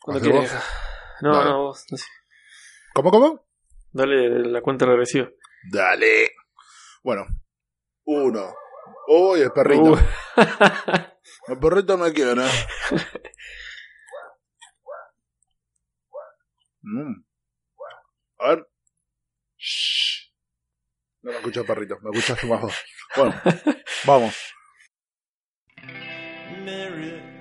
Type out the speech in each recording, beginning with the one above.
Cuando ¿Hacés quieras. vos? No, Dale. no, vos. no sé. ¿Cómo, cómo? Dale la cuenta regresiva. Dale. Bueno. Uno. Uy, el perrito. Uh, El perrito me quiere. Mm. A ver. Shh. No me escucha el perrito, me escucha su bajo. Bueno, vamos.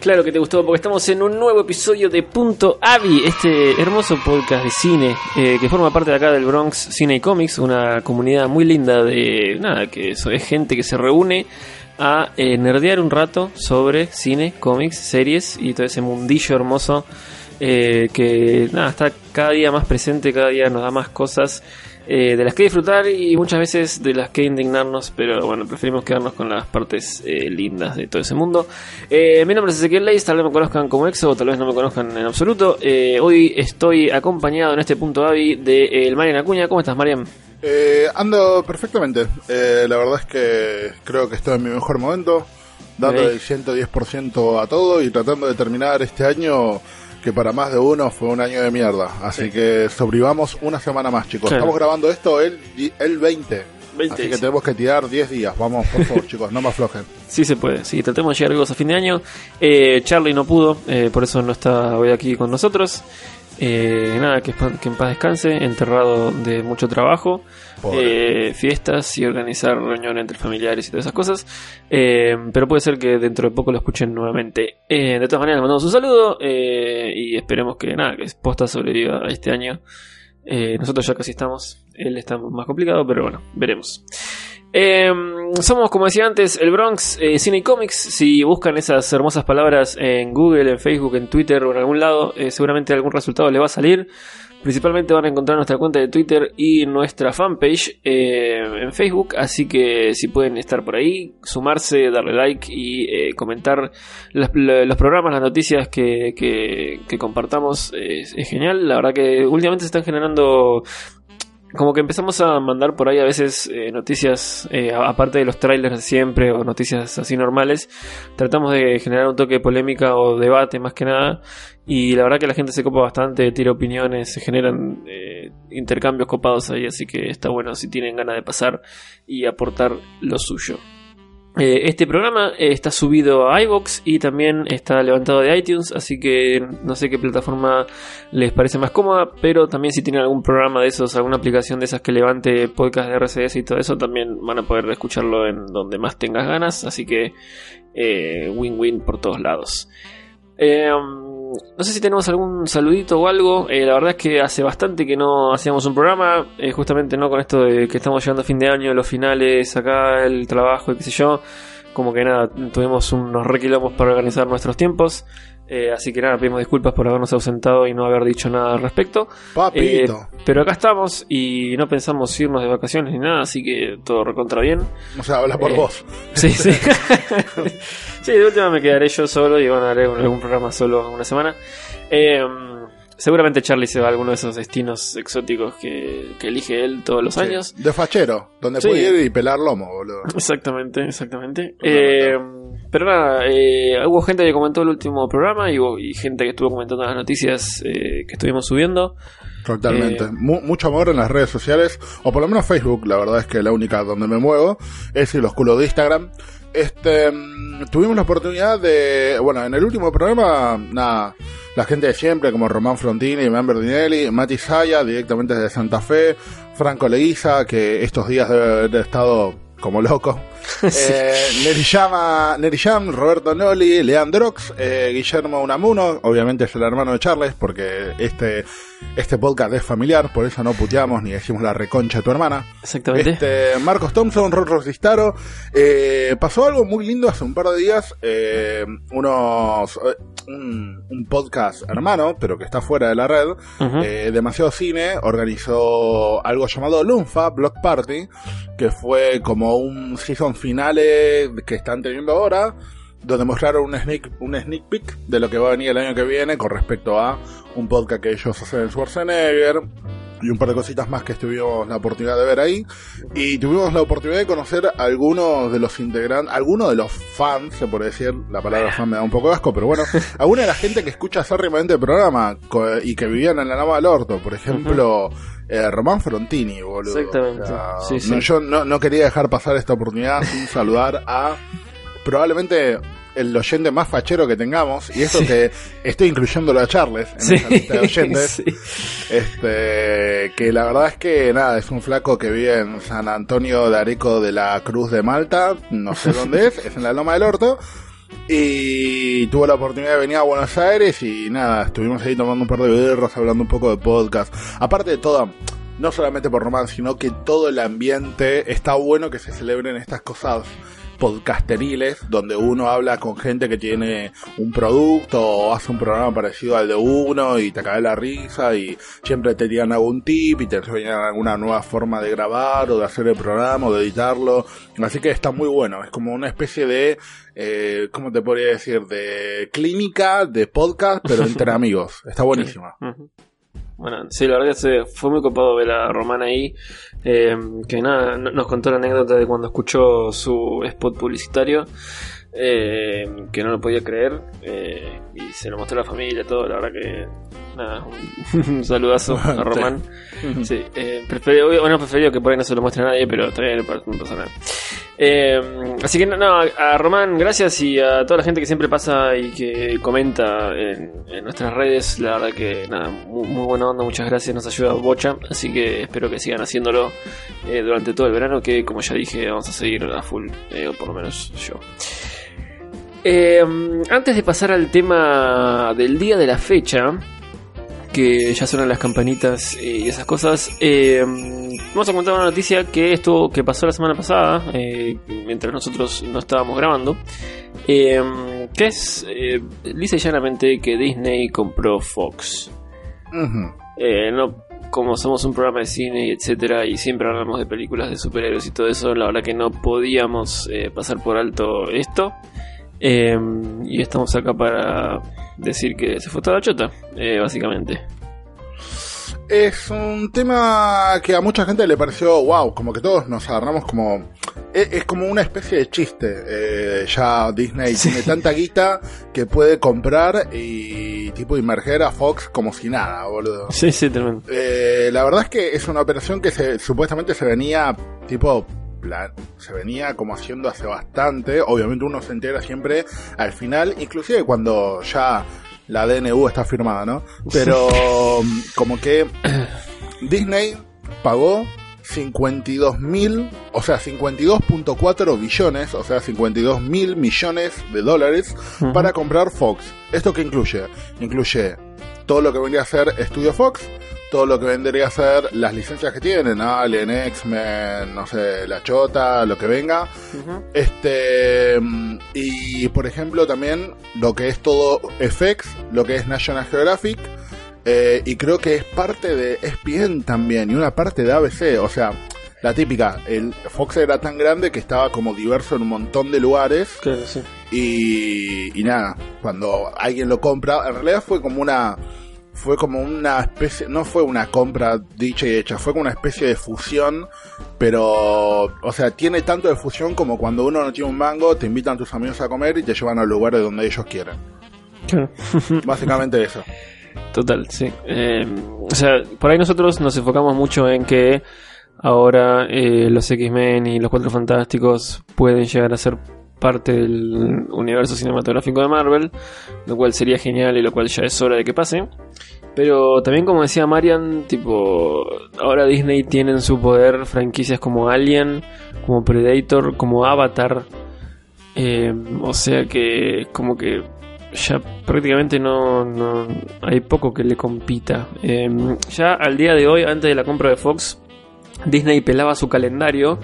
Claro que te gustó, porque estamos en un nuevo episodio de Punto Avi, este hermoso podcast de cine eh, que forma parte de acá del Bronx Cine y Comics, una comunidad muy linda de nada, que es gente que se reúne a eh, nerdear un rato sobre cine, cómics, series y todo ese mundillo hermoso eh, que nada, está cada día más presente, cada día nos da más cosas eh, de las que disfrutar y muchas veces de las que indignarnos, pero bueno, preferimos quedarnos con las partes eh, lindas de todo ese mundo. Eh, mi nombre es Ezequiel Leis, tal vez me conozcan como Exo, o tal vez no me conozcan en absoluto. Eh, hoy estoy acompañado en este punto Avi de eh, el Marian Acuña. ¿Cómo estás, Marian? Eh, ando perfectamente. Eh, la verdad es que creo que estoy en mi mejor momento, dando el 110% a todo y tratando de terminar este año que para más de uno fue un año de mierda. Así que sobrevivamos una semana más, chicos. Estamos grabando esto el, el 20. 20, así que tenemos que tirar 10 días. Vamos, por favor, chicos, no me aflojen. Sí se puede, sí, tratemos de llegar vivos a fin de año. Eh, Charlie no pudo, eh, por eso no está hoy aquí con nosotros. Eh, nada, que, que en paz descanse, enterrado de mucho trabajo, eh, fiestas y organizar reuniones entre familiares y todas esas cosas. Eh, pero puede ser que dentro de poco lo escuchen nuevamente. Eh, de todas maneras, le mandamos un saludo eh, y esperemos que nada, que Posta sobreviva a este año. Eh, nosotros ya casi estamos, él está más complicado, pero bueno, veremos. Eh, somos, como decía antes, el Bronx eh, Cine Comics. Si buscan esas hermosas palabras en Google, en Facebook, en Twitter o en algún lado, eh, seguramente algún resultado les va a salir. Principalmente van a encontrar nuestra cuenta de Twitter y nuestra fanpage eh, en Facebook. Así que si pueden estar por ahí, sumarse, darle like y eh, comentar los programas, las noticias que, que- compartamos, es, genial. La verdad que últimamente se están generando como que empezamos a mandar por ahí a veces eh, noticias, eh, aparte de los trailers siempre o noticias así normales, tratamos de generar un toque de polémica o debate más que nada. Y la verdad que la gente se copa bastante, tira opiniones, se generan eh, intercambios copados ahí, así que está bueno si tienen ganas de pasar y aportar lo suyo. Eh, este programa eh, está subido a iVoox y también está levantado de iTunes, así que no sé qué plataforma les parece más cómoda, pero también si tienen algún programa de esos, alguna aplicación de esas que levante podcast de RCS y todo eso, también van a poder escucharlo en donde más tengas ganas, así que win-win por todos lados. No sé si tenemos algún saludito o algo. eh, la verdad es que hace bastante que no hacíamos un programa. eh, justamente no con esto de que estamos llegando a fin de año, los finales, acá el trabajo y qué sé yo. Como que nada, tuvimos unos requilombos para organizar nuestros tiempos. Eh, así que nada, pedimos disculpas por habernos ausentado y no haber dicho nada al respecto. Papito. Eh, pero acá estamos y no pensamos irnos de vacaciones ni nada, así que todo recontra bien. o sea, habla por eh, vos. Sí, sí. sí, de última me quedaré yo solo y van a haré algún programa solo una semana. Eh, seguramente Charlie se va a alguno de esos destinos exóticos que, que elige él todos los Sí, años. De fachero, donde Sí. puede ir y pelar lomo, boludo. Exactamente, exactamente. Eh, pero nada, eh, hubo gente que comentó el último programa y, hubo, y gente que estuvo comentando las noticias eh, que estuvimos subiendo. Totalmente. Eh, Mu- mucho amor en las redes sociales, o por lo menos Facebook, la verdad es que la única donde me muevo es y los culos de Instagram. Este, mm, tuvimos la oportunidad de, bueno, en el último programa, nada, la gente de siempre, como Román Frontini, Man Berdinelli, Mati Saya, directamente desde Santa Fe, Franco Leguiza, que estos días debe haber estado como loco. Eh, Neriyama, Neriyam, Roberto Noli, Leandrox, eh, Guillermo Unamuno, obviamente es el hermano de Charles, porque este, este podcast es familiar, por eso no puteamos ni decimos la reconcha de tu hermana. Exactamente. Este, Marcos Thompson, Ron Rosistaro. Eh, pasó algo muy lindo hace un par de días. eh, unos, un, un podcast hermano, pero que está fuera de la red, Demasiado Cine, organizó algo llamado Lunfa Block Party, que fue como un season finale que están teniendo ahora. Donde mostraron un sneak, un sneak peek de lo que va a venir el año que viene con respecto a un podcast que ellos hacen en Schwarzenegger, y un par de cositas más que tuvimos la oportunidad de ver ahí. Y tuvimos la oportunidad de conocer a algunos de los integrantes, algunos de los fans, se puede decir, la palabra fan me da un poco de asco, pero bueno, alguna de la gente que escucha acérrimamente el programa y que vivían en la Lama del Orto, por ejemplo, eh, Román Frontini, boludo. Exactamente. Sí, sí. no, yo no, no quería dejar pasar esta oportunidad sin saludar a probablemente el oyente más fachero que tengamos, y esto Sí. que estoy incluyéndolo a Charles en Sí. esa lista de oyentes. Sí. Este, que la verdad es que nada, es un flaco que vive en San Antonio de Areco de la Cruz de Malta, no sé dónde es, es en la Loma del Orto. Y tuvo la oportunidad de venir a Buenos Aires y nada, estuvimos ahí tomando un par de birras, hablando un poco de podcast. Aparte de todo, no solamente por Román, sino que todo el ambiente está bueno que se celebren estas cosas podcasteriles, donde uno habla con gente que tiene un producto o hace un programa parecido al de uno y te cae la risa y siempre te tiran algún tip y te enseñan alguna nueva forma de grabar o de hacer el programa o de editarlo. Así que está muy bueno, es como una especie de, eh, ¿cómo te podría decir? De clínica, de podcast, pero entre amigos. Está buenísima. Bueno, sí, la verdad que fue muy copado ver a Román ahí. eh, que nada, no- nos contó la anécdota de cuando escuchó su spot publicitario. Eh, que no lo podía creer. eh, y se lo mostró a la familia, todo. La verdad que. Nada, un, un saludazo a Román. Sí, eh, preferí- bueno, preferido que por ahí no se lo muestre a nadie, pero también no pasa nada. Eh, así que no, no, a, Román, gracias y a toda la gente que siempre pasa y que comenta en, en nuestras redes. La verdad que nada, muy, muy buena onda, muchas gracias, nos ayuda Bocha. Así que espero que sigan haciéndolo eh, durante todo el verano, que como ya dije, vamos a seguir a full, eh, o por lo menos yo. Eh, antes de pasar al tema del día de la fecha, que ya suenan las campanitas y esas cosas. eh, vamos a contar una noticia que esto que pasó la semana pasada, eh, mientras nosotros no estábamos grabando, eh, que es eh, lisa y llanamente que Disney compró Fox. Eh, no, como somos un programa de cine y etcétera, y siempre hablamos de películas de superhéroes y todo eso, la verdad que no podíamos eh, pasar por alto esto. Eh, y estamos acá para decir que se fue toda la chota, eh, básicamente. Es un tema que a mucha gente le pareció wow, como que todos nos agarramos como... Es, es como una especie de chiste. eh, ya Disney tiene tanta guita que puede comprar y tipo inmerger a Fox como si nada, boludo. Sí, sí, tremendo. Eh, la verdad es que es una operación que se, supuestamente se venía tipo plan, se venía como haciendo hace bastante. Obviamente uno se entera siempre al final, inclusive cuando ya la DNU está firmada, ¿no? Pero mm, como que Disney pagó 52 mil, o sea, 52.4 billones, o sea, 52 mil millones de dólares para comprar Fox. ¿Esto qué incluye? Incluye todo lo que vendría a ser Estudio Fox, todo lo que vendría a ser las licencias que tienen, Alien, X-Men, no sé, La Chota, lo que venga. Este, y por ejemplo también lo que es todo FX, lo que es National Geographic, eh, y creo que es parte de ESPN también, y una parte de ABC, o sea, la típica, el Fox era tan grande que estaba como diverso en un montón de lugares, Claro, sí. y, y nada, cuando alguien lo compra, en realidad fue como una fue como una especie, no fue una compra dicha y hecha, fue como una especie de fusión, pero, o sea, tiene tanto de fusión como cuando uno no tiene un mango, te invitan tus amigos a comer y te llevan al lugar de donde ellos quieren. Claro. Básicamente eso. Total, sí. Eh, o sea, por ahí nosotros nos enfocamos mucho en que ahora eh, los X-Men y los Cuatro Fantásticos pueden llegar a ser parte del universo cinematográfico de Marvel, lo cual sería genial y lo cual ya es hora de que pase. Pero también como decía Marian, tipo, ahora Disney tiene en su poder franquicias como Alien, como Predator, como Avatar. Eh, o sea que como que ya prácticamente no, no hay poco que le compita. Eh, ya al día de hoy, antes de la compra de Fox, Disney pelaba su calendario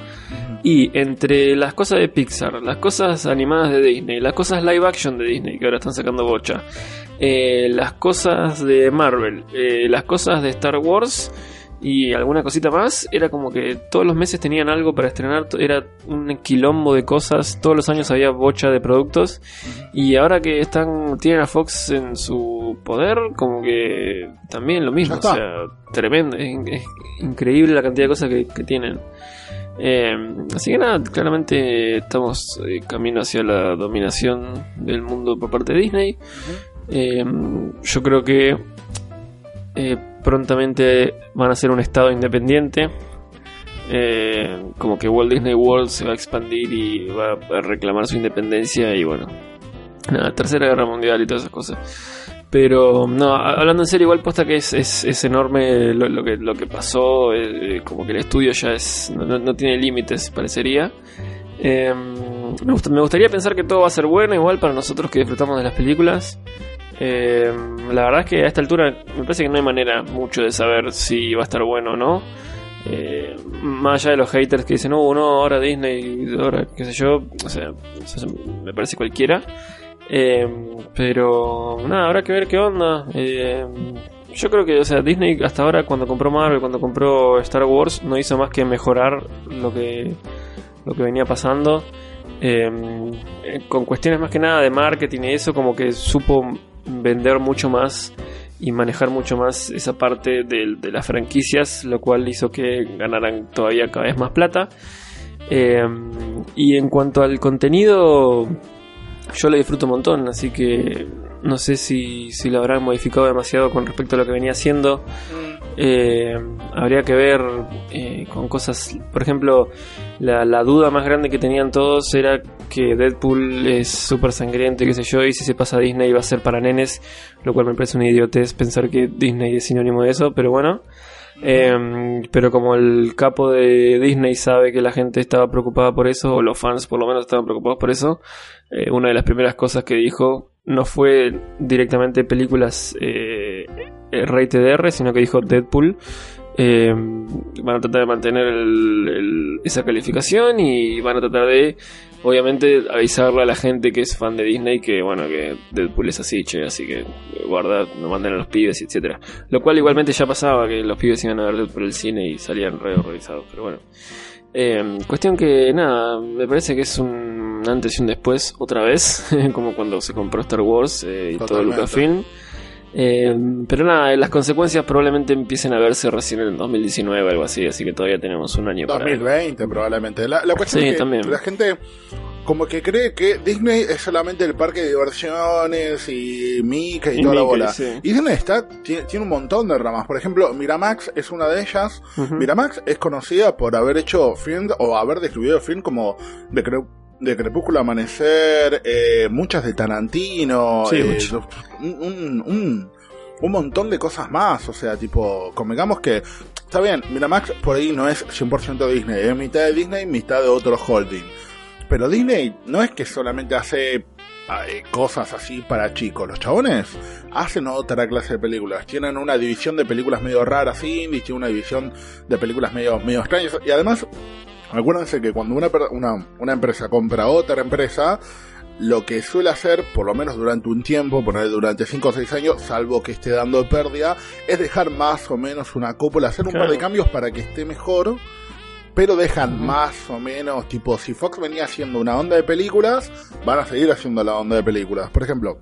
y entre las cosas de Pixar, las cosas animadas de Disney, las cosas live action de Disney que ahora están sacando bocha, eh, las cosas de Marvel, eh, las cosas de Star Wars y alguna cosita más, era como que todos los meses tenían algo para estrenar, era un quilombo de cosas, todos los años había bocha de productos y ahora que están tienen a Fox en su poder, como que también lo mismo, o sea, tremendo, es, in- es increíble la cantidad de cosas que, que tienen. Eh, así que nada, claramente estamos eh, camino hacia la dominación del mundo por parte de Disney. Eh, yo creo que eh, prontamente van a ser un estado independiente. Como que Walt Disney World se va a expandir y va a reclamar su independencia y bueno, nada, tercera guerra mundial y todas esas cosas. Pero no, hablando en serio, igual posta que es, es, es enorme lo, que, lo que pasó, eh, como que el estudio ya es no, no- tiene límites, parecería. Eh, me, gust- me gustaría pensar que todo va a ser bueno, igual para nosotros que disfrutamos de las películas. Eh, la verdad es que a esta altura me parece que no hay manera mucho de saber si va a estar bueno o no. Eh, más allá de los haters que dicen, no, no, ahora Disney, ahora qué sé yo, o sea, me parece cualquiera. Eh, pero nada, habrá que ver qué onda. Eh, yo creo que, o sea, Disney hasta ahora cuando compró Marvel, cuando compró Star Wars, no hizo más que mejorar lo que, lo que venía pasando. Eh, eh, con cuestiones más que nada de marketing y eso, como que supo vender mucho más y manejar mucho más esa parte de, las franquicias, lo cual hizo que ganaran todavía cada vez más plata. Y en cuanto al contenido, yo lo disfruto un montón, así que no sé si, si lo habrán modificado demasiado con respecto a lo que venía haciendo. Eh, habría que ver eh, con cosas, por ejemplo, la, la duda más grande que tenían todos era que Deadpool es súper sangriento y qué sé yo, y si se pasa a Disney va a ser para nenes, lo cual me parece una idiotez pensar que Disney es sinónimo de eso, pero bueno. Eh, pero como el capo de Disney sabe que la gente estaba preocupada por eso, o los fans por lo menos estaban preocupados por eso, eh, una de las primeras cosas que dijo no fue directamente películas eh, eh, rated R, sino que dijo Deadpool. Eh, van a tratar de mantener el- esa calificación y van a tratar de, obviamente, avisarle a la gente que es fan de Disney que, bueno, que Deadpool es así, che, así que guarda, no manden a los pibes, etcétera. Lo cual igualmente ya pasaba, que los pibes iban a ver Deadpool el cine y salían re horrorizados, pero bueno. Eh, cuestión que, nada, me parece que es un antes y un después, otra vez, como cuando se compró Star Wars eh, y todo Totalmente. Lucasfilm. Eh, pero nada, las consecuencias probablemente empiecen a verse recién en el 2019 o algo así, así que todavía tenemos un año para... 2020 probablemente. La, la cuestión Sí, es que también. la gente como que cree que Disney es solamente el parque de diversiones y Mickey y, Y toda la bola. sí. Y Disney está, tiene, tiene un montón de ramas. Por ejemplo, Miramax es una de ellas. Miramax es conocida por haber hecho film o haber distribuido film como de, Cre- de Crepúsculo Amanecer, eh, muchas de Tarantino, Sí, eh, un, un, un montón de cosas más. O sea, tipo, convengamos que está bien, Miramax por ahí no es 100% Disney, es mitad de Disney, mitad de otro holding. Pero Disney no es que solamente hace eh, cosas así para chicos. Los chabones hacen otra clase de películas. Tienen una división de películas medio raras, indies, tienen una división de películas medio, medio extrañas. Y además, acuérdense que cuando una, una, una empresa compra otra empresa, lo que suele hacer, por lo menos durante un tiempo, poner durante 5 o 6 años, salvo que esté dando pérdida, es dejar más o menos una cúpula, hacer un Claro. par de cambios para que esté mejor, pero dejan más o menos, tipo, si Fox venía haciendo una onda de películas, van a seguir haciendo la onda de películas. Por ejemplo,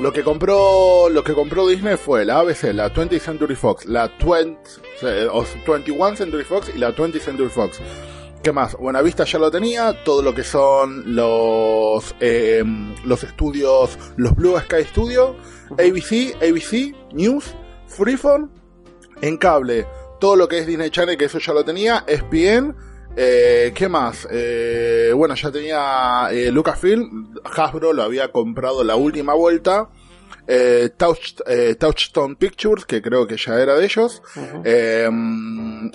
lo que compró, lo que compró Disney fue la ABC, la 20th Century Fox, la 20, eh, o 21 Century Fox y la 20th Century Fox. ¿Qué más? Buenavista ya lo tenía, todo lo que son los eh, los estudios, los Blue Sky Studio, ABC, ABC, News, Freeform, en cable, todo lo que es Disney Channel, que eso ya lo tenía, ESPN, eh, ¿qué más? Eh, bueno, ya tenía eh, Lucasfilm, Hasbro lo había comprado la última vuelta, Touch- Touchstone Pictures, que creo que ya era de ellos. Eh,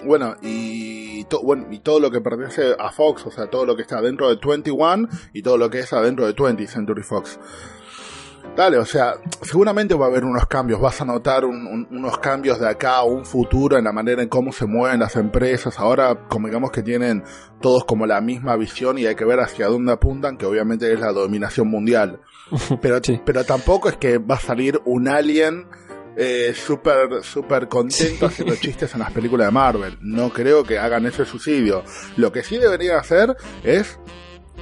bueno, y, to- bueno, y todo lo que pertenece a Fox, o sea, todo lo que está dentro de 21 y todo lo que es adentro de 20 Century Fox. Dale, o sea, seguramente va a haber unos cambios, vas a notar un- un- unos cambios de acá a un futuro en la manera en cómo se mueven las empresas. Ahora, como digamos que tienen todos como la misma visión y hay que ver hacia dónde apuntan, que obviamente es la dominación mundial. Pero, Sí. pero tampoco es que va a salir un alien eh, súper súper contento haciendo chistes en las películas de Marvel. No creo que hagan ese suicidio. Lo que sí deberían hacer es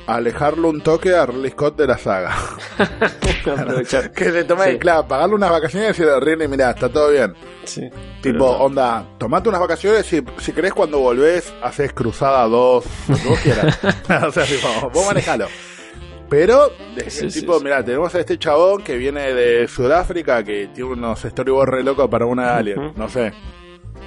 alejarlo un toque a Ridley Scott de la saga. Que se tome, Sí. claro, pagarle unas vacaciones y decirle a Ridley, mira, está todo bien. Sí. Tipo, no. onda, tomate unas vacaciones y si querés cuando volvés, haces cruzada 2, lo que vos quieras. o sea, tipo, vos manejalo. Pero, de- Sí, sí, tipo, sí. mira, tenemos a este chabón que viene de Sudáfrica, que tiene unos storyboards re locos para una alien, no sé.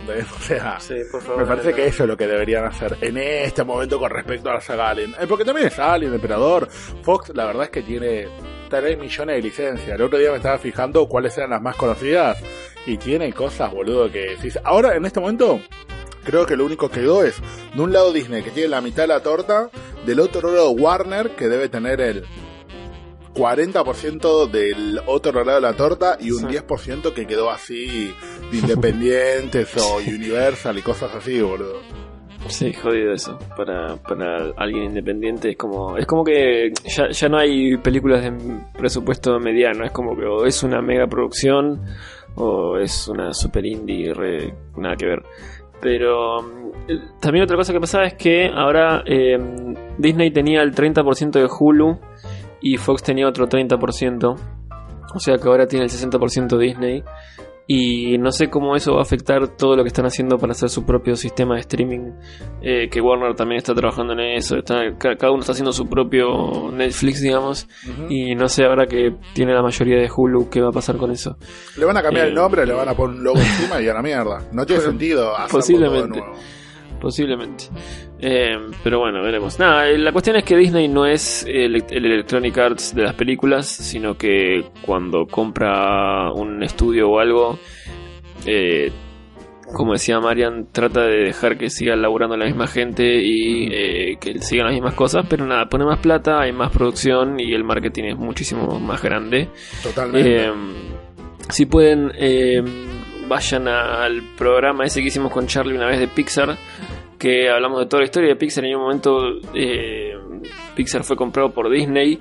De- o sea, Sí, por favor. me parece que eso es lo que deberían hacer en este momento con respecto a la saga Alien. Eh, porque también es Alien, Emperador. Fox, la verdad es que tiene 3 millones de licencias. El otro día me estaba fijando cuáles eran las más conocidas. Y tiene cosas, boludo, que decís. Ahora, en este momento, creo que lo único que quedó es, de un lado Disney, que tiene la mitad de la torta, del otro lado Warner, que debe tener el 40% del otro lado de la torta y un Sí. 10% que quedó así de independientes o Universal y cosas así, boludo. Sí, jodido eso. Para, para alguien independiente es como es como que ya, ya no hay películas de presupuesto mediano. Es como que o es una mega producción o es una super indie, re- nada que ver. Pero mm, también otra cosa que pasaba es que ahora eh, Disney tenía el 30% de Hulu y Fox tenía otro 30%. O sea que ahora tiene el 60% Disney. Y no sé cómo eso va a afectar todo lo que están haciendo para hacer su propio sistema de streaming. eh, que Warner también está trabajando en eso. está- ca- cada uno está haciendo su propio Netflix, digamos. Y no sé ahora que tiene la mayoría de Hulu qué va a pasar con eso. Le van a cambiar Eh, el nombre, le van a poner un logo encima y a la mierda. No tiene sentido hacerlo posiblemente. todo de nuevo. Posiblemente. Eh, pero bueno, veremos. Nada, eh, la cuestión es que Disney no es el, el Electronic Arts de las películas, sino que cuando compra un estudio o algo, eh, como decía Marian, trata de dejar que siga laburando la misma gente y eh, que sigan las mismas cosas, pero nada, pone más plata, hay más producción y el marketing es muchísimo más grande. Totalmente. Eh, si pueden, eh, vayan al programa ese que hicimos con Charlie una vez de Pixar, que hablamos de toda la historia de Pixar. En un momento, eh, Pixar fue comprado por Disney.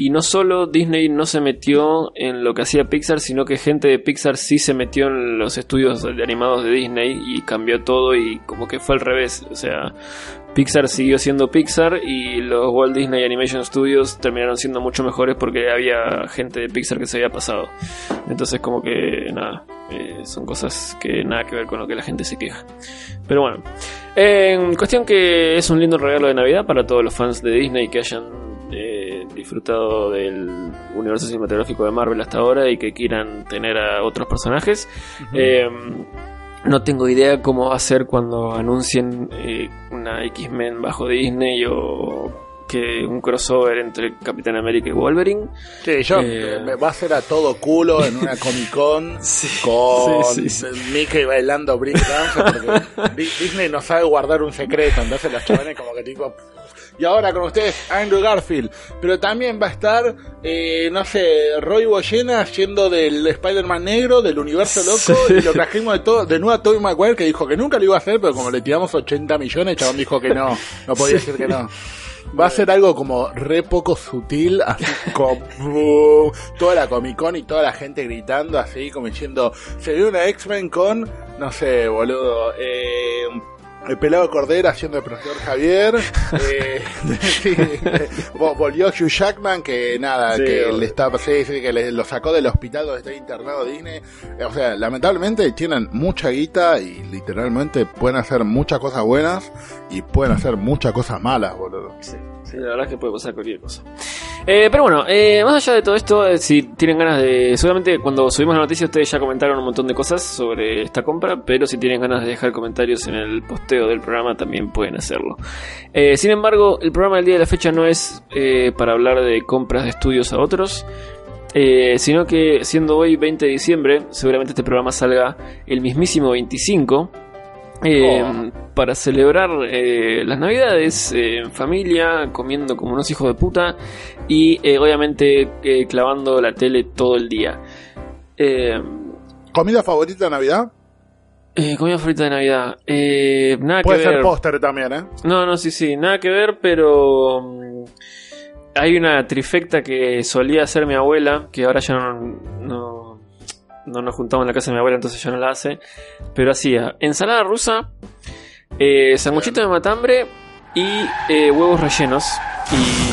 Y no solo Disney no se metió en lo que hacía Pixar, sino que gente de Pixar sí se metió en los estudios de animados de Disney y cambió todo y como que fue al revés. O sea, Pixar siguió siendo Pixar y los Walt Disney Animation Studios terminaron siendo mucho mejores porque había gente de Pixar que se había pasado. Entonces como que nada, eh, son cosas que nada que ver con lo que la gente se queja. Pero bueno, en cuestión que es un lindo regalo de Navidad para todos los fans de Disney que hayan eh, disfrutado del universo cinematográfico de Marvel hasta ahora y que quieran tener a otros personajes. Eh, no tengo idea cómo va a ser cuando anuncien eh, una X-Men bajo Disney o que un crossover entre Capitán América y Wolverine. Sí, yo eh, me va a hacer a todo culo en una Comic Con con Sí. Mickey bailando break dance porque Di- Disney no sabe guardar un secreto, entonces los chavales como que tipo y ahora con ustedes Andrew Garfield, pero también va a estar eh, no sé, Roy Boyena haciendo del Spider-Man negro del universo loco Sí. y lo trajimos de todo de nuevo a Tobey Maguire que dijo que nunca lo iba a hacer, pero como le tiramos 80 millones, el chabón dijo que no, no podía decir que no. Va a ser algo como re poco sutil, así como toda la Comic Con y toda la gente gritando así, como diciendo, se vio una X-Men con, no sé, boludo, eh, el pelado Cordera haciendo el profesor Javier, eh, sí, vo- volvió Hugh Jackman que nada, Sí, que le está, sí, que le- lo sacó del hospital donde está internado Disney, Eh, o sea, lamentablemente tienen mucha guita y literalmente pueden hacer muchas cosas buenas y pueden hacer muchas cosas malas, boludo. La verdad es que puede pasar cualquier cosa. Eh, pero bueno, eh, más allá de todo esto, eh, si tienen ganas de. Seguramente cuando subimos la noticia, ustedes ya comentaron un montón de cosas sobre esta compra, pero si tienen ganas de dejar comentarios en el posteo del programa, también pueden hacerlo. Sin embargo, el programa del día de la fecha no es para hablar de compras de estudios a otros. sino que siendo hoy 20 de diciembre, seguramente este programa salga el mismísimo 25. Eh, Oh. Para celebrar eh, las navidades eh, en familia, comiendo como unos hijos de puta y eh, obviamente eh, clavando la tele todo el día. Eh, ¿Comida favorita de Navidad? eh, comida favorita de Navidad. Eh, nada Puede que ser póster también, ¿eh? No, no, sí, sí, nada que ver, pero mm, hay una trifecta que solía hacer mi abuela, que ahora ya no, no, no nos juntamos en la casa de mi abuela, entonces ya no la hace, pero hacía ensalada rusa, eh, de matambre y eh, huevos rellenos. Y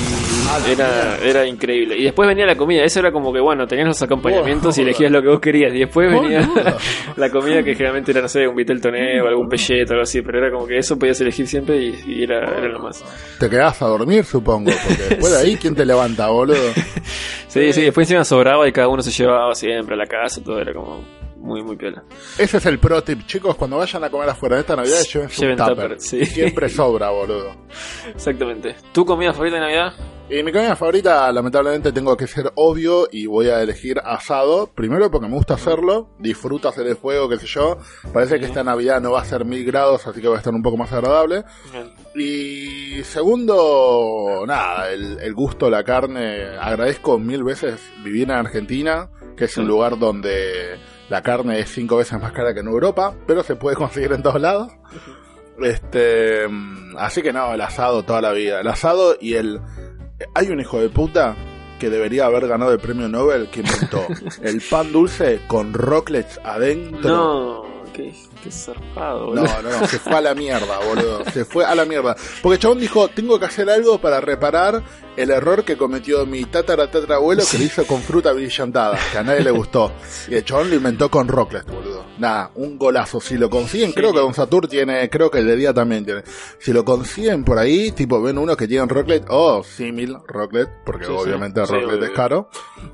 era, era increíble. Y después venía la comida, eso era como que, bueno, tenías los acompañamientos y elegías lo que vos querías. Y después venía la comida que generalmente era, no sé, un vitel toné o algún pelleto o algo así, pero era como que eso podías elegir siempre y, y era, era lo más. Te quedás a dormir, supongo, porque después de ahí, ¿quién te levanta, boludo? Sí, sí, después encima sobraba y cada uno se llevaba siempre a la casa, todo era como muy, muy piola. Ese es el pro tip, chicos, cuando vayan a comer afuera de esta Navidad, lleven su tupper. tupper, sí. Siempre sobra, boludo. Exactamente. ¿Tu comida favorita de Navidad? Y mi comida favorita, lamentablemente, tengo que ser obvio y voy a elegir asado. Primero porque me gusta hacerlo, disfruto hacer el fuego, qué sé yo. Parece que esta Navidad no va a ser mil grados, así que va a estar un poco más agradable. Y segundo, nada, el, el gusto, la carne. Agradezco mil veces vivir en Argentina, que es un lugar donde la carne es cinco veces más cara que en Europa, pero se puede conseguir en todos lados. Este, mm, así que no, el asado toda la vida. El asado y el. Hay un hijo de puta que debería haber ganado el premio Nobel que inventó el pan dulce con rocklets adentro. No, qué, qué zarpado, No, boludo. no, no, se fue a la mierda, boludo. Se fue a la mierda. Porque chabón dijo, tengo que hacer algo para reparar el error que cometió mi tatara tatarabuelo que lo hizo con fruta brillantada, que a nadie le gustó. Y el chabón lo inventó con Rocklet, boludo. Nada, un golazo. Si lo consiguen, creo que Don Satur tiene, creo que el de día también tiene. Si lo consiguen por ahí, tipo, ven uno que tiene Rocklet, o símil Rocklet, porque Sí, obviamente Rocklet es caro.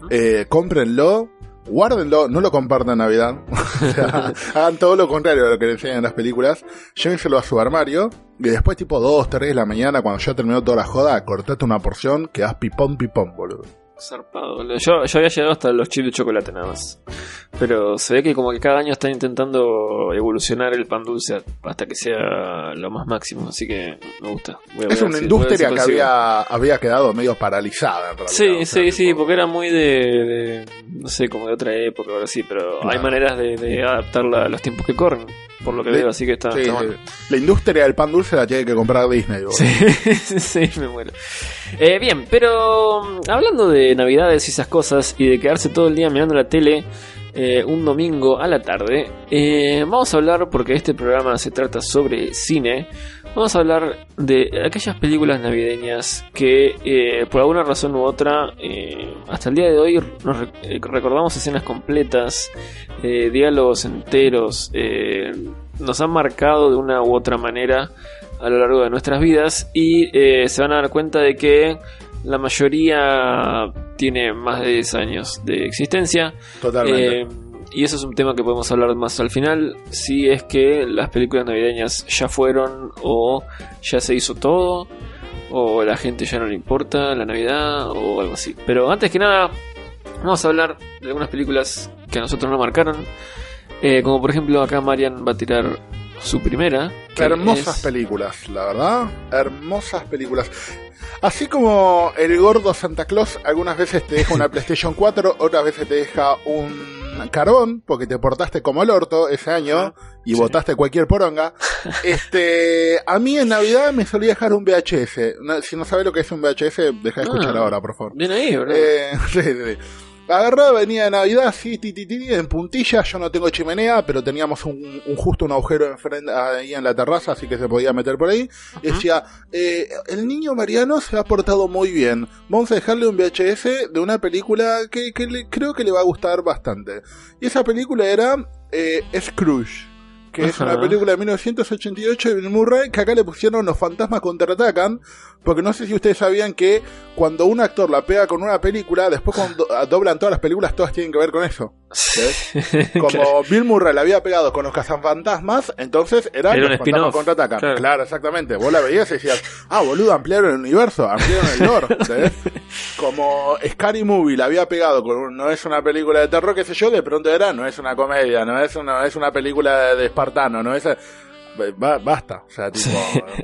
Eh, cómprenlo. Guárdenlo, no lo compartan en Navidad. O sea, hagan todo lo contrario a lo que le enseñan en las películas. Llévenselo a su armario. Y después, tipo 2, 3 de la mañana, cuando ya terminó toda la joda, cortate una porción, quedás pipón, pipón, boludo. Zarpado, boludo. Yo, yo había llegado hasta los chips de chocolate nada más. Pero se ve que como que cada año están intentando evolucionar el pan dulce hasta que sea lo más máximo. Así que me gusta. Voy a Es una si- industria que había, había quedado medio paralizada, en realidad. Sí, O sea, sí, sí, porque era muy de, de- no sé, como de otra época o algo así, pero hay maneras de, de adaptarla a los tiempos que corren, por lo que Le- veo, así que está, sí, está sí. bueno. La industria del pan dulce la tiene que comprar Disney. Sí, sí, me muero. Eh, bien, pero mm, hablando de navidades y esas cosas y de quedarse todo el día mirando la tele eh, un domingo a la tarde, eh, vamos a hablar, porque este programa se trata sobre cine, vamos a hablar de aquellas películas navideñas que eh, por alguna razón u otra, eh, hasta el día de hoy nos re- eh, recordamos escenas completas, eh, diálogos enteros, nos han marcado de una u otra manera a lo largo de nuestras vidas y eh, se van a dar cuenta de que la mayoría tiene más de 10 años de existencia. Totalmente. Eh, y eso es un tema que podemos hablar más al final, si es que las películas navideñas ya fueron o ya se hizo todo o a la gente ya no le importa la Navidad o algo así. Pero antes que nada, vamos a hablar de algunas películas que a nosotros nos marcaron. Eh, como por ejemplo acá Marian va a tirar su primera. Hermosas es- películas, la verdad. Hermosas películas. Así como el gordo Santa Claus algunas veces te deja una PlayStation 4, otras veces te deja un carbón, porque te portaste como el orto ese año y Sí. votaste cualquier poronga. Este, a mí en Navidad me solía dejar un VHS. Si no sabes lo que es un VHS, deja de escuchar Ah. ahora, por favor. Bien ahí, ¿verdad? Eh, sí, sí. Agarraba, venía de Navidad, así, ti, ti, en puntilla. Yo no tengo chimenea, pero teníamos un, un- justo un agujero enfrente, ahí en la terraza, así que se podía meter por ahí. Y decía, eh, el niño Mariano se ha portado muy bien. Vamos a dejarle un VHS de una película que, que le- creo que le va a gustar bastante. Y esa película era eh, Scrooge. Que es una película de 1988 de Bill Murray, que acá le pusieron Los fantasmas contraatacan, porque no sé si ustedes sabían que cuando un actor la pega con una película, después cuando doblan todas las películas, todas tienen que ver con eso. Como Bill Murray la había pegado con los cazafantasmas, entonces era, Era los fantasmas contraatacan. Claro. Claro. exactamente. Vos la veías y decías, ah, boludo, ampliaron el universo, ampliaron el lore. Como Scary Movie la había pegado con un- no es una película de terror, qué sé yo, de pronto era, no es una comedia, no es una, es una película de espartano, no es... ba- basta, o sea, tipo,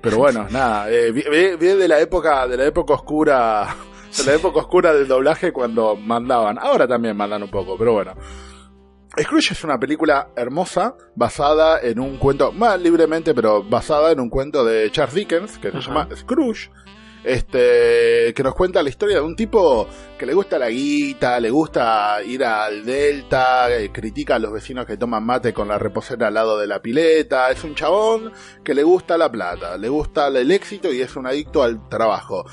pero bueno, nada, eh, vi de la época, de la época oscura, de la época oscura del doblaje cuando mandaban, ahora también mandan un poco, pero bueno. Scrooge es una película hermosa, basada en un cuento, más libremente, pero basada en un cuento de Charles Dickens, que se Ajá. llama Scrooge, este, que nos cuenta la historia de un tipo que le gusta la guita, le gusta ir al delta, eh, critica a los vecinos que toman mate con la reposera al lado de la pileta, es un chabón que le gusta la plata, le gusta el éxito y es un adicto al trabajo.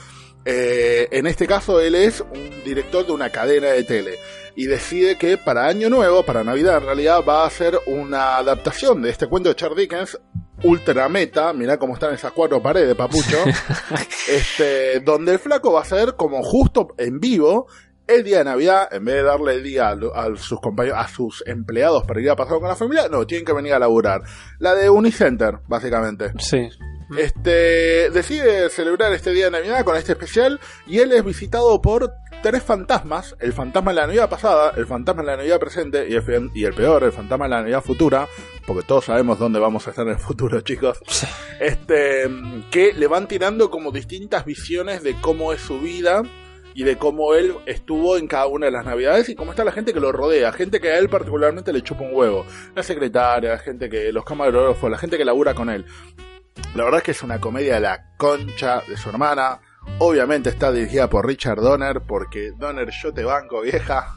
Eh, en este caso él es un director de una cadena de tele y decide que para Año Nuevo, para Navidad en realidad, va a hacer una adaptación de este cuento de Charles Dickens, ultra meta, mirá cómo están esas cuatro paredes, papucho, este, donde el flaco va a ser como justo en vivo el día de Navidad, en vez de darle el día a, a sus compañeros, a sus empleados para ir a pasar con la familia, no, tienen que venir a laburar. La de Unicenter, básicamente. Sí. Este decide celebrar este día de Navidad con este especial y él es visitado por tres fantasmas, el fantasma de la Navidad pasada, el fantasma de la Navidad presente y el, fe- y el peor, el fantasma de la Navidad futura, porque todos sabemos dónde vamos a estar en el futuro, chicos. Este que le van tirando como distintas visiones de cómo es su vida y de cómo él estuvo en cada una de las navidades y cómo está la gente que lo rodea, gente que a él particularmente le chupa un huevo, la secretaria, la gente que, los camarógrafos, la gente que labura con él. La verdad es que es una comedia de la concha de su hermana. Obviamente está dirigida por Richard Donner, porque Donner yo te banco, vieja.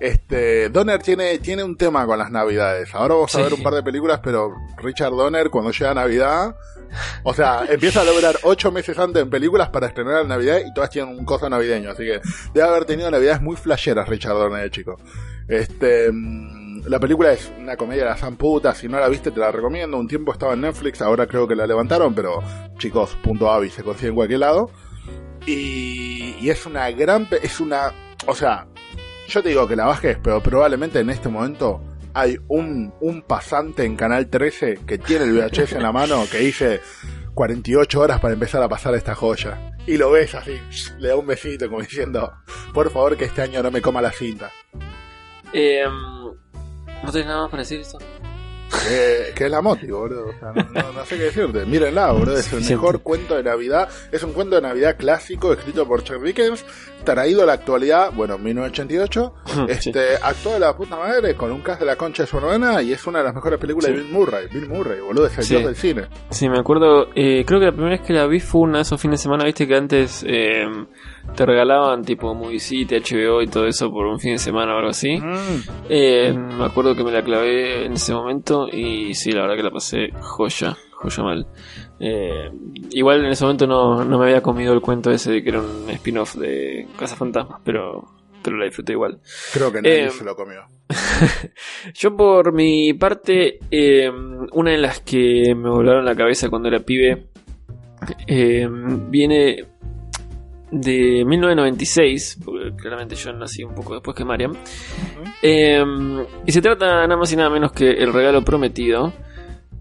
Este, Donner tiene, tiene un tema con las navidades. Ahora vamos a Sí. ver un par de películas, pero Richard Donner cuando llega Navidad, o sea, empieza a lograr ocho meses antes en películas para estrenar en Navidad y todas tienen un coso navideño. Así que debe haber tenido navidades muy flasheras Richard Donner, chico. Este, mm, la película es una comedia de la san puta. Si no la viste, te la recomiendo. Un tiempo estaba en Netflix, ahora creo que la levantaron, pero chicos, punto avi se consigue en cualquier lado. Y, es una gran. Es una. O sea, yo te digo que la bajes, pero probablemente en este momento hay un, un pasante en Canal 13 que tiene el VHS en la mano que dice 48 horas para empezar a pasar esta joya. Y lo ves así, le da un besito como diciendo, por favor que este año no me coma la cinta. Eh, ¿No tenés nada más para decir esto? Que, que es la Moti, boludo. O sea, no, no- no sé qué decirte. Mírenla, boludo. Es el mejor cuento de Navidad. Es un cuento de Navidad clásico escrito por Chuck Dickens, traído a la actualidad, bueno, 1988. este, actuó de la puta madre con un cast de la concha de su hermana y es una de las mejores películas Sí. de Bill Murray. Bill Murray, boludo, es el Sí. dios del cine. Sí, me acuerdo. eh, creo que la primera vez que la vi fue uno de esos fines de semana, viste que antes eh, te regalaban tipo Movie City, HBO y todo eso por un fin de semana o algo así. Mm. Eh, me acuerdo que me la clavé en ese momento y sí, la verdad que la pasé joya, joya mal. Eh, igual en ese momento no, no me había comido el cuento ese de que era un spin-off de Casa Fantasmas, pero, pero la disfruté igual. Creo que nadie Eh, se lo comió. Yo por mi parte, eh, una de las que me volaron la cabeza cuando era pibe, eh, viene de 1996, porque claramente yo nací un poco después que Mariam, Eh, y se trata nada más y nada menos que El Regalo Prometido,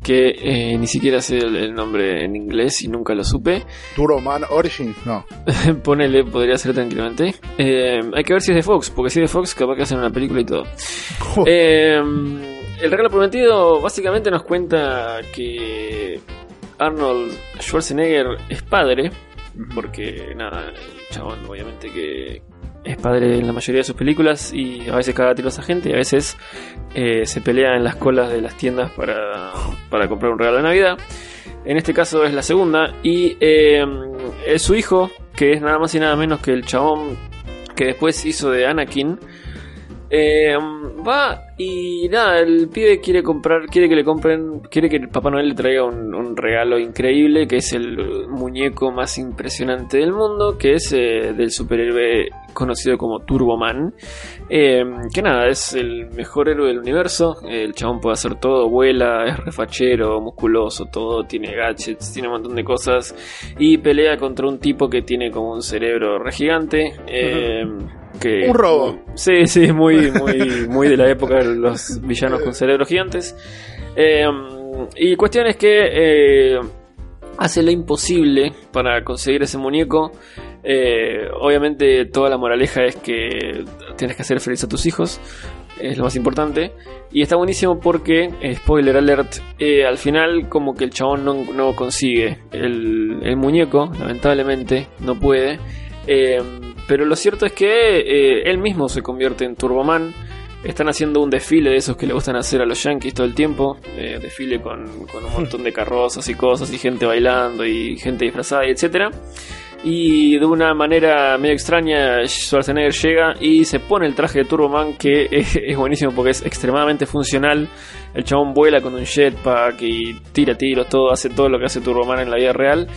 que eh, ni siquiera sé el, el nombre en inglés y nunca lo supe. Turbo Man Origins, no. Ponele, podría ser tranquilamente. Eh, hay que ver si es de Fox, porque si es de Fox, capaz que hacen una película y todo. Eh, el regalo prometido básicamente nos cuenta que Arnold Schwarzenegger es padre, porque nada, el chabón obviamente que es padre en la mayoría de sus películas y a veces caga tiros a gente y a veces eh, se pelea en las colas de las tiendas para, para comprar un regalo de Navidad. En este caso es la segunda y eh, es su hijo, que es nada más y nada menos que el chabón que después hizo de Anakin. Eh, va y nada, el pibe quiere comprar, quiere que le compren, quiere que el Papá Noel le traiga un, un regalo increíble, que es el muñeco más impresionante del mundo, que es eh, del superhéroe conocido como Turboman. Eh, que nada, es el mejor héroe del universo, el chabón puede hacer todo, vuela, es refachero, musculoso, todo, tiene gadgets, tiene un montón de cosas, y pelea contra un tipo que tiene como un cerebro re gigante. Que Un robo. Sí, sí, muy, muy, muy de la época de los villanos con cerebros gigantes. Eh, y cuestión es que eh, hace lo imposible para conseguir ese muñeco. Eh, obviamente toda la moraleja es que tienes que hacer feliz a tus hijos. Es lo más importante. Y está buenísimo porque, eh, spoiler alert, eh, al final como que el chabón no, no consigue el, el muñeco, lamentablemente, no puede. Eh, pero lo cierto es que eh, él mismo se convierte en Turboman. Están haciendo un desfile de esos que le gustan hacer a los yankees todo el tiempo. eh, desfile con, un montón de carrozas y cosas y gente bailando y gente disfrazada y etcétera. Y de una manera medio extraña, Schwarzenegger llega y se pone el traje de Turboman, que es, es buenísimo porque es extremadamente funcional. El chabón vuela con un jetpack y tira tiros, todo, hace todo lo que hace Turboman en la vida real.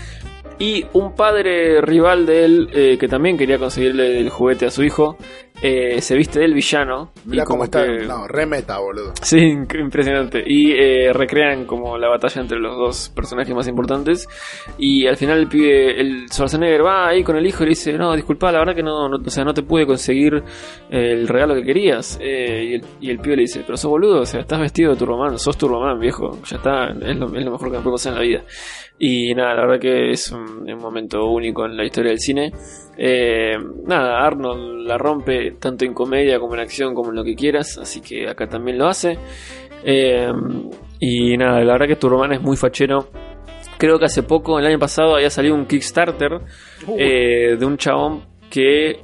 Y un padre rival de él, eh, que también quería conseguirle el juguete a su hijo, eh, se viste del villano. y Mirá cómo está. que- No, remeta, boludo. Sí, impresionante. Y eh, recrean como la batalla entre los dos personajes más importantes. Y al final el pibe, el Schwarzenegger va ahí con el hijo y le dice, no, disculpa, la verdad que no, no, o sea, no te pude conseguir el regalo que querías. Eh, y, el, y el pibe le dice, pero sos boludo, o sea, estás vestido de Turboman, sos Turboman, viejo, ya está, es lo, es lo mejor que me puede pasar en la vida. Y nada, la verdad que es un, un momento único en la historia del cine. Eh, nada, Arnold la rompe tanto en comedia como en acción como en lo que quieras, así que acá también lo hace. Eh, y nada, la verdad que Turboman es muy fachero. Creo que hace poco, el año pasado, había salido un Kickstarter eh, de un chabón que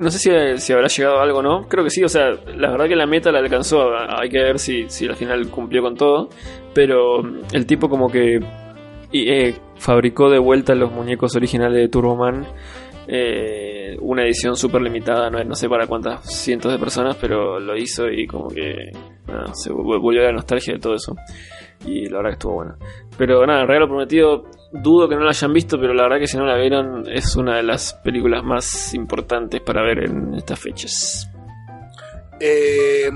no sé si, si habrá llegado a algo no. Creo que sí, o sea, la verdad que la meta la alcanzó. Hay que ver si, si al final cumplió con todo. Pero el tipo como que eh, fabricó de vuelta los muñecos originales de Turboman. Eh, una edición súper limitada, no, sé para cuántas cientos de personas, pero lo hizo y como que se vol- volvió la nostalgia de todo eso. Y la verdad que estuvo bueno. Pero nada, regalo prometido, dudo que no lo hayan visto, pero la verdad que si no la vieron, es una de las películas más importantes para ver en estas fechas. Eh,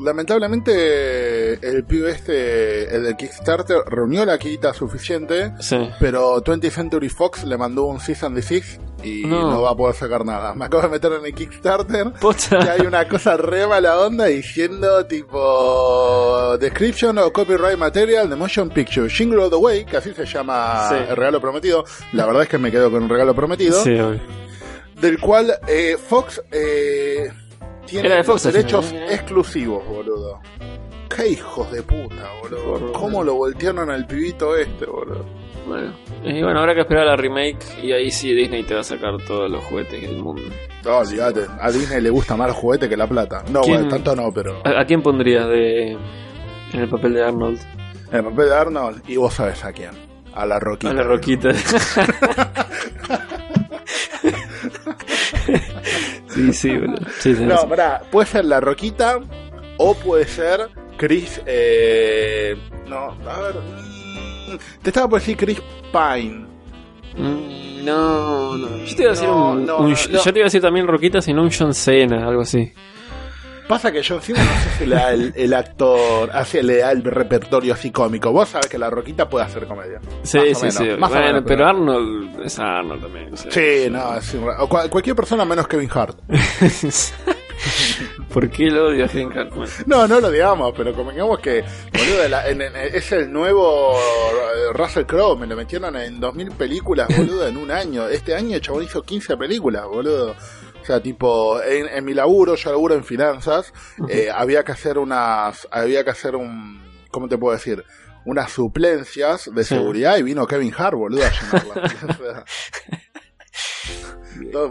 lamentablemente, el pibe este, el del Kickstarter, reunió la quita suficiente, Sí. pero 20th Century Fox le mandó un Cease and Desist y No. no. va a poder sacar nada. Me acabo de meter en el Kickstarter. Posta. que hay una cosa re mala onda diciendo tipo description o copyright material de motion picture Jingle All the Way que así se llama Sí. el regalo prometido la verdad es que me quedo con un regalo prometido Sí, del cual eh, Fox eh, tiene Era de Fox, los al derechos exclusivos boludo. Qué hijos de puta boludo. Cómo lo voltearon al pibito este boludo Bueno, y bueno, habrá que esperar a la remake y ahí sí Disney te va a sacar todos los juguetes del mundo. no olvídate. A Disney le gusta más el juguete que la plata. No ¿Quién- bueno tanto no pero ¿A, a quién pondrías de en el papel de Arnold? en papel de Arnold y vos sabes a quién. A la Roquita. A la Roquita. sí, sí, boludo. Sí, sí, No, sí. pará, puede ser la Roquita o puede ser Chris. Eh, no, a ver. mm, Te estaba por decir Chris Pine. Mm, No, no. Yo te iba a decir No, un, no, un- no. Yo te iba a decir también Roquita, sino un John Cena, algo así. Pasa que John Cena no sé si le da el, el actor, le da el repertorio así cómico. Vos sabés que la Roquita puede hacer comedia. Sí, Más sí, menos, sí. más Bueno, menos, pero Arnold es Arnold también. sea. Sí, no, es un- o cual- cualquier persona menos Kevin Hart. ¿Por qué lo odio a Kevin Hartman? No, no lo digamos, pero convengamos que boludo, la- en- en- es el nuevo Russell Crowe, me lo metieron en 2000 películas, boludo, en un año. Este año el chabón hizo 15 películas, boludo. O sea, tipo, en, en mi laburo, yo laburo en finanzas, eh, había que hacer unas, había que hacer un, ¿cómo te puedo decir? Unas suplencias de Sí. seguridad y vino Kevin Hart, boludo, a sea,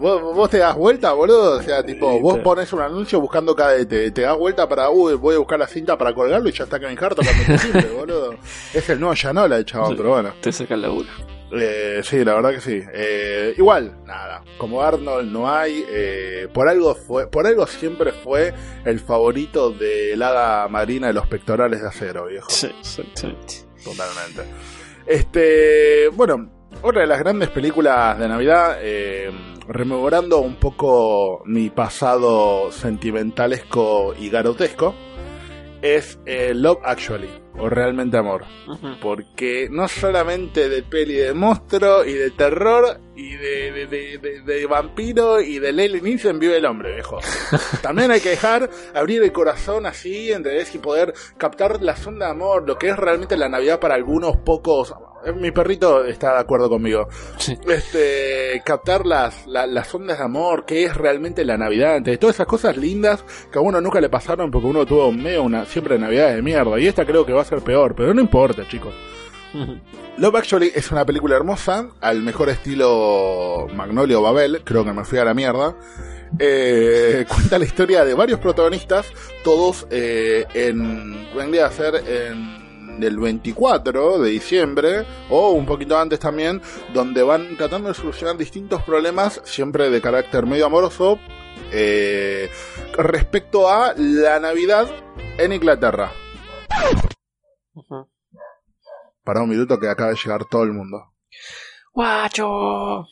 Vos, vos te das vuelta, boludo. O sea, tipo, vos pones un anuncio buscando cadete. Te das vuelta para, uy, voy a buscar la cinta para colgarlo y ya está Kevin Hart tocando boludo. Es el nuevo Yanola, el chabón, Sí. pero bueno. Te saca el laburo. Eh, sí, la verdad que sí. Eh, igual, nada. Como Arnold no hay. eh, por algo fue, por algo siempre fue el favorito de la hada marina de los pectorales de acero, viejo. Sí, exactamente. Totalmente. Este, bueno, otra de las grandes películas de Navidad, eh, rememorando un poco mi pasado sentimentalesco y garotesco, es eh, Love Actually. O realmente amor. Porque no solamente de peli de monstruo y de terror y de, de, de, de- de vampiro y de Leslie Nielsen vive el hombre, viejo. También hay que dejar abrir el corazón así, ¿entendés? Y poder captar la sonda de amor, lo que es realmente la Navidad para algunos pocos. Mi perrito está de acuerdo conmigo. Sí. Este, captar las, la- las ondas de amor, que es realmente la Navidad, ¿entendés? Todas esas cosas lindas que a uno nunca le pasaron porque uno tuvo medio una, siempre Navidad de mierda. Y esta creo que va a ser peor, pero no importa, chicos. Love Actually es una película hermosa, al mejor estilo Magnolia o Babel, creo que me fui a la mierda. Eh, cuenta la historia de varios protagonistas, todos eh, en. vendría a ser en el 24 de diciembre, o un poquito antes también, donde van tratando de solucionar distintos problemas, siempre de carácter medio amoroso, eh, respecto a la Navidad en Inglaterra. Para un minuto que acaba de llegar todo el mundo. ¡Guacho!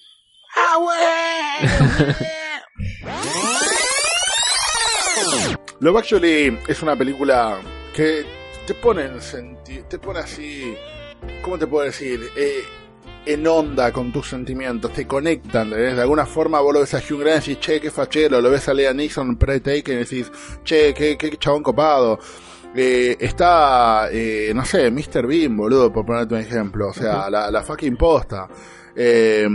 Love Actually es una película que te pone en senti te pone así, ¿cómo te puedo decir? Eh, en onda con tus sentimientos, te conectan, ¿entendés? de alguna forma vos lo ves a Hugh Grant y decís, che, qué fachero, lo ves a Lea Nixon pre-taken y decís, che, qué, qué chabón copado. Eh, está, eh, no sé, Mr. Bean, boludo, por ponerte un ejemplo, o sea, la, la fucking posta. Eh,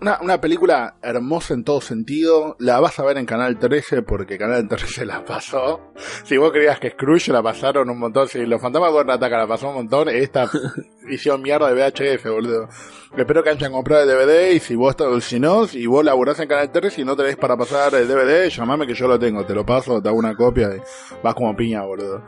una, una película hermosa en todo sentido. La vas a ver en Canal 13 porque Canal 13 la pasó. Si vos creías que Scrooge la pasaron un montón, si Los Fantasmas de Ataca la pasó un montón, esta hicieron mierda de VHF, boludo. Espero que hayan comprado el DVD y si vos, si no, si vos laburás en Canal 13 y no tenés para pasar el DVD, llamame que yo lo tengo, te lo paso, te hago una copia y vas como piña, boludo.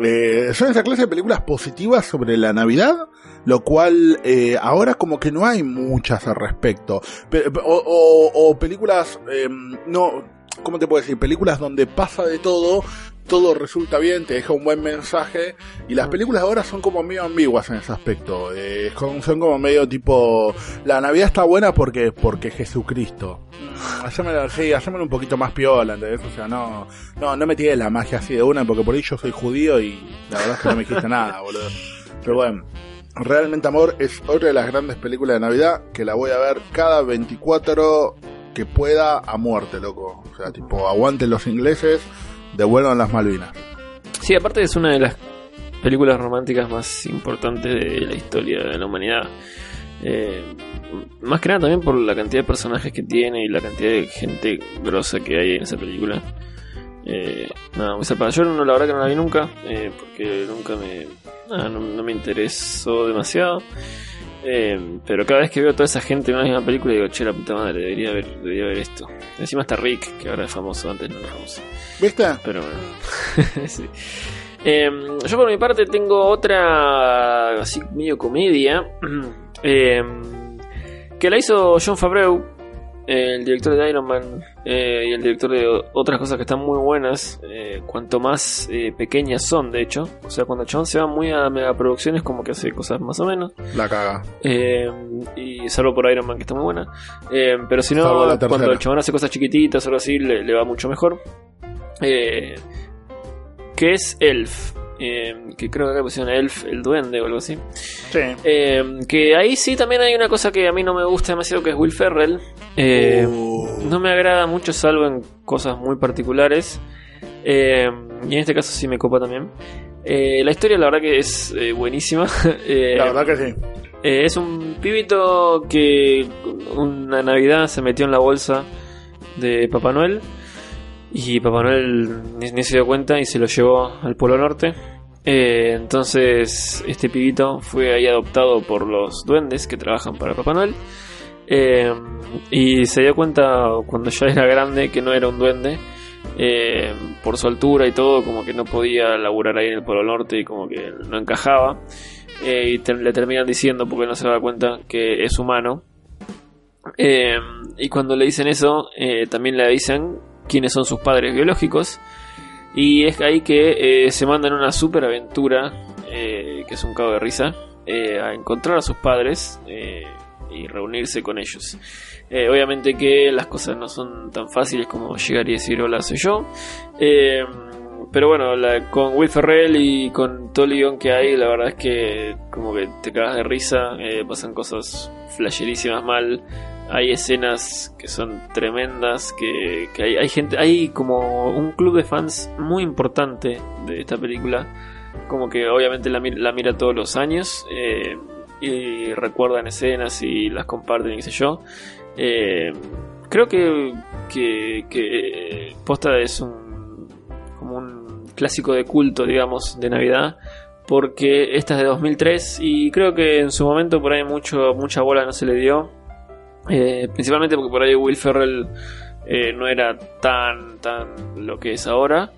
Eh, son esa clase de películas positivas sobre la Navidad, lo cual eh, ahora como que no hay muchas al respecto. Pe- o, o- o películas, eh, no, ¿cómo te puedo decir? Películas donde pasa de todo, todo resulta bien, te deja un buen mensaje, y las películas ahora son como medio ambiguas en ese aspecto. Eh, son, son como medio tipo, la Navidad está buena porque, porque Jesucristo. Mm, Hacémelo, sí, hacémelo un poquito más piola, ¿entendés? O sea, no, no, no me tires la magia así de una, porque por ahí yo soy judío y la verdad es que no me dijiste nada, boludo. Pero bueno, Realmente Amor es otra de las grandes películas de Navidad que la voy a ver cada 24 que pueda a muerte, loco. O sea, tipo, aguanten los ingleses, devuelvan las Malvinas. Sí, aparte es una de las películas románticas más importantes de la historia de la humanidad. Eh, más que nada también por la cantidad de personajes que tiene y la cantidad de gente grosa que hay en esa película. Eh, nada, muy zarpada. Yo no, la verdad que no la vi nunca, eh, porque nunca me, no, no me interesó demasiado. Eh, pero cada vez que veo a toda esa gente en una misma película digo, che, la puta madre, debería ver, debería ver esto. Encima está Rick, que ahora es famoso, antes no era famoso. ¿Viste? Pero bueno. sí. Eh, yo por mi parte tengo otra así medio comedia eh, que la hizo John Favreau, el director de Iron Man eh, y el director de otras cosas que están muy buenas, eh, cuanto más eh, pequeñas son, de hecho. O sea, cuando John se va muy a megaproducciones, como que hace cosas más o menos. La caga. Y salvo por Iron Man, que está muy buena. Pero si no, cuando el chabón hace cosas chiquititas o algo así, le, le va mucho mejor. Que es Elf. Eh, que creo que acá pusieron Elf, el duende o algo así. Sí. Eh, que ahí sí también hay una cosa que a mí no me gusta demasiado, que es Will Ferrell. Eh, Uh, no me agrada mucho, salvo en cosas muy particulares. Eh, y en este caso sí me copa también. Eh, la historia, la verdad, que es eh, buenísima. Eh, la verdad que sí. eh, es un pibito que una Navidad se metió en la bolsa de Papá Noel y Papá Noel ni, se dio cuenta y se lo llevó al Polo Norte. Eh, entonces este pibito fue ahí adoptado por los duendes que trabajan para Papá Noel. Eh, y se dio cuenta cuando ya era grande que no era un duende. eh, por su altura y todo, como que no podía laburar ahí en el Polo Norte y como que no encajaba. Y le terminan diciendo, porque no se da cuenta, que es humano. Y cuando le dicen eso, también le dicen quiénes son sus padres biológicos. Y es ahí que eh, se mandan una super aventura, eh, que es un cago de risa, eh, a encontrar a sus padres eh, y reunirse con ellos. Obviamente que las cosas no son tan fáciles como llegar y decir hola soy yo. Pero bueno, con Will Ferrell y con todo el guion que hay, la verdad es que como que te cagas de risa, pasan cosas flasherísimas mal. Hay escenas que son tremendas, que, hay, gente, hay como un club de fans muy importante de esta película, como que obviamente la, mir- la mira todos los años eh, y recuerdan escenas y las comparten y qué sé yo. Eh, creo que, que, que Posta es un como un clásico de culto, digamos, de Navidad, porque esta es de 2003 y creo que en su momento por ahí mucho mucha bola no se le dio, Eh, principalmente porque por ahí Will Ferrell eh, no era tan tan lo que es ahora.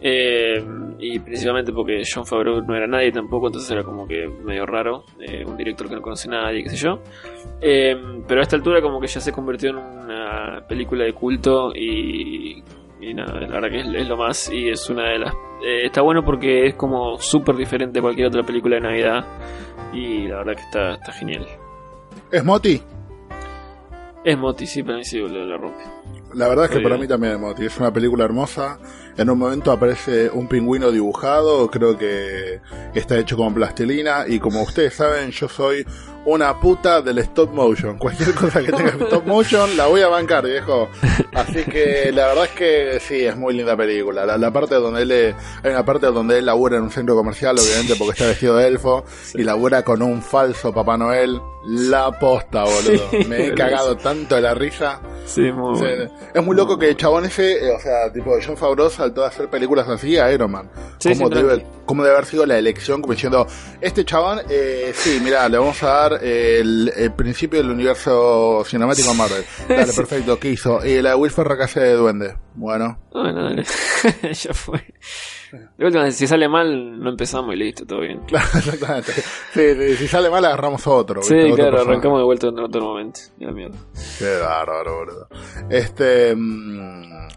Eh, y principalmente porque John Favreau no era nadie tampoco, entonces era como que medio raro, eh, un director que no conoce a nadie, qué sé yo. Pero a esta altura como que ya se convirtió en una película de culto y, nada, la verdad que es, lo más y es una de las... está bueno porque es como súper diferente a cualquier otra película de Navidad y la verdad que está, está genial. ¿Es Moti? Es Moti, sí, para mí sí, lo, lo rompe. La verdad es que Muy para bien. mí también es Moti. Es una película hermosa. En un momento aparece un pingüino dibujado. Creo que está hecho con plastilina. Y como ustedes saben, yo soy una puta del stop motion. Cualquier cosa que tenga stop motion la voy a bancar, viejo. Así que la verdad es que sí, es muy linda película. La, la parte donde él, hay una parte donde él labura en un centro comercial, obviamente porque está vestido de elfo. Y labura con un falso Papá Noel. La posta, boludo. Sí, Me he cagado tanto de la risa. Sí, muy bueno. es muy loco que el chabón ese, eh, o sea, tipo John Favreau saltó a hacer películas así a Iron Man. Sí, ¿Cómo, debe, tranqui. cómo debe haber sido la elección? Como diciendo, este chabón, eh, sí, mira, le vamos a dar el, el principio del universo cinemático a Marvel. Dale, Sí. perfecto, ¿qué hizo? Y la de Will Ferrell hace de duende. Bueno, Bueno, dale. ya fue. De última, si sale mal, no empezamos y listo, todo bien. claro, exactamente. Sí, si sale mal agarramos otro. Sí, claro, arrancamos de vuelta en otro momento. Ya, mierda. Qué bárbaro, boludo. Este. mm,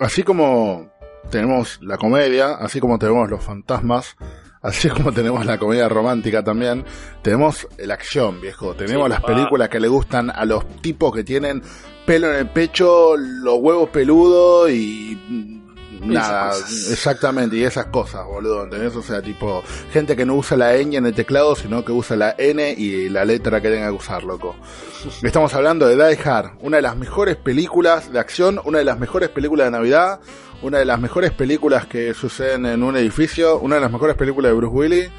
así como tenemos la comedia, así como tenemos los fantasmas, así como tenemos la comedia romántica también, tenemos la acción, viejo. Tenemos Sí, las papá. películas que le gustan a los tipos que tienen pelo en el pecho, los huevos peludos y. Nada, exactamente, y esas cosas, boludo, ¿entendés? O sea, tipo, gente que no usa la ñ en el teclado, sino que usa la N y la letra que tenga que usar, loco. Estamos hablando de Die Hard, una de las mejores películas de acción, una de las mejores películas de Navidad, una de las mejores películas que suceden en un edificio, una de las mejores películas de Bruce Willis.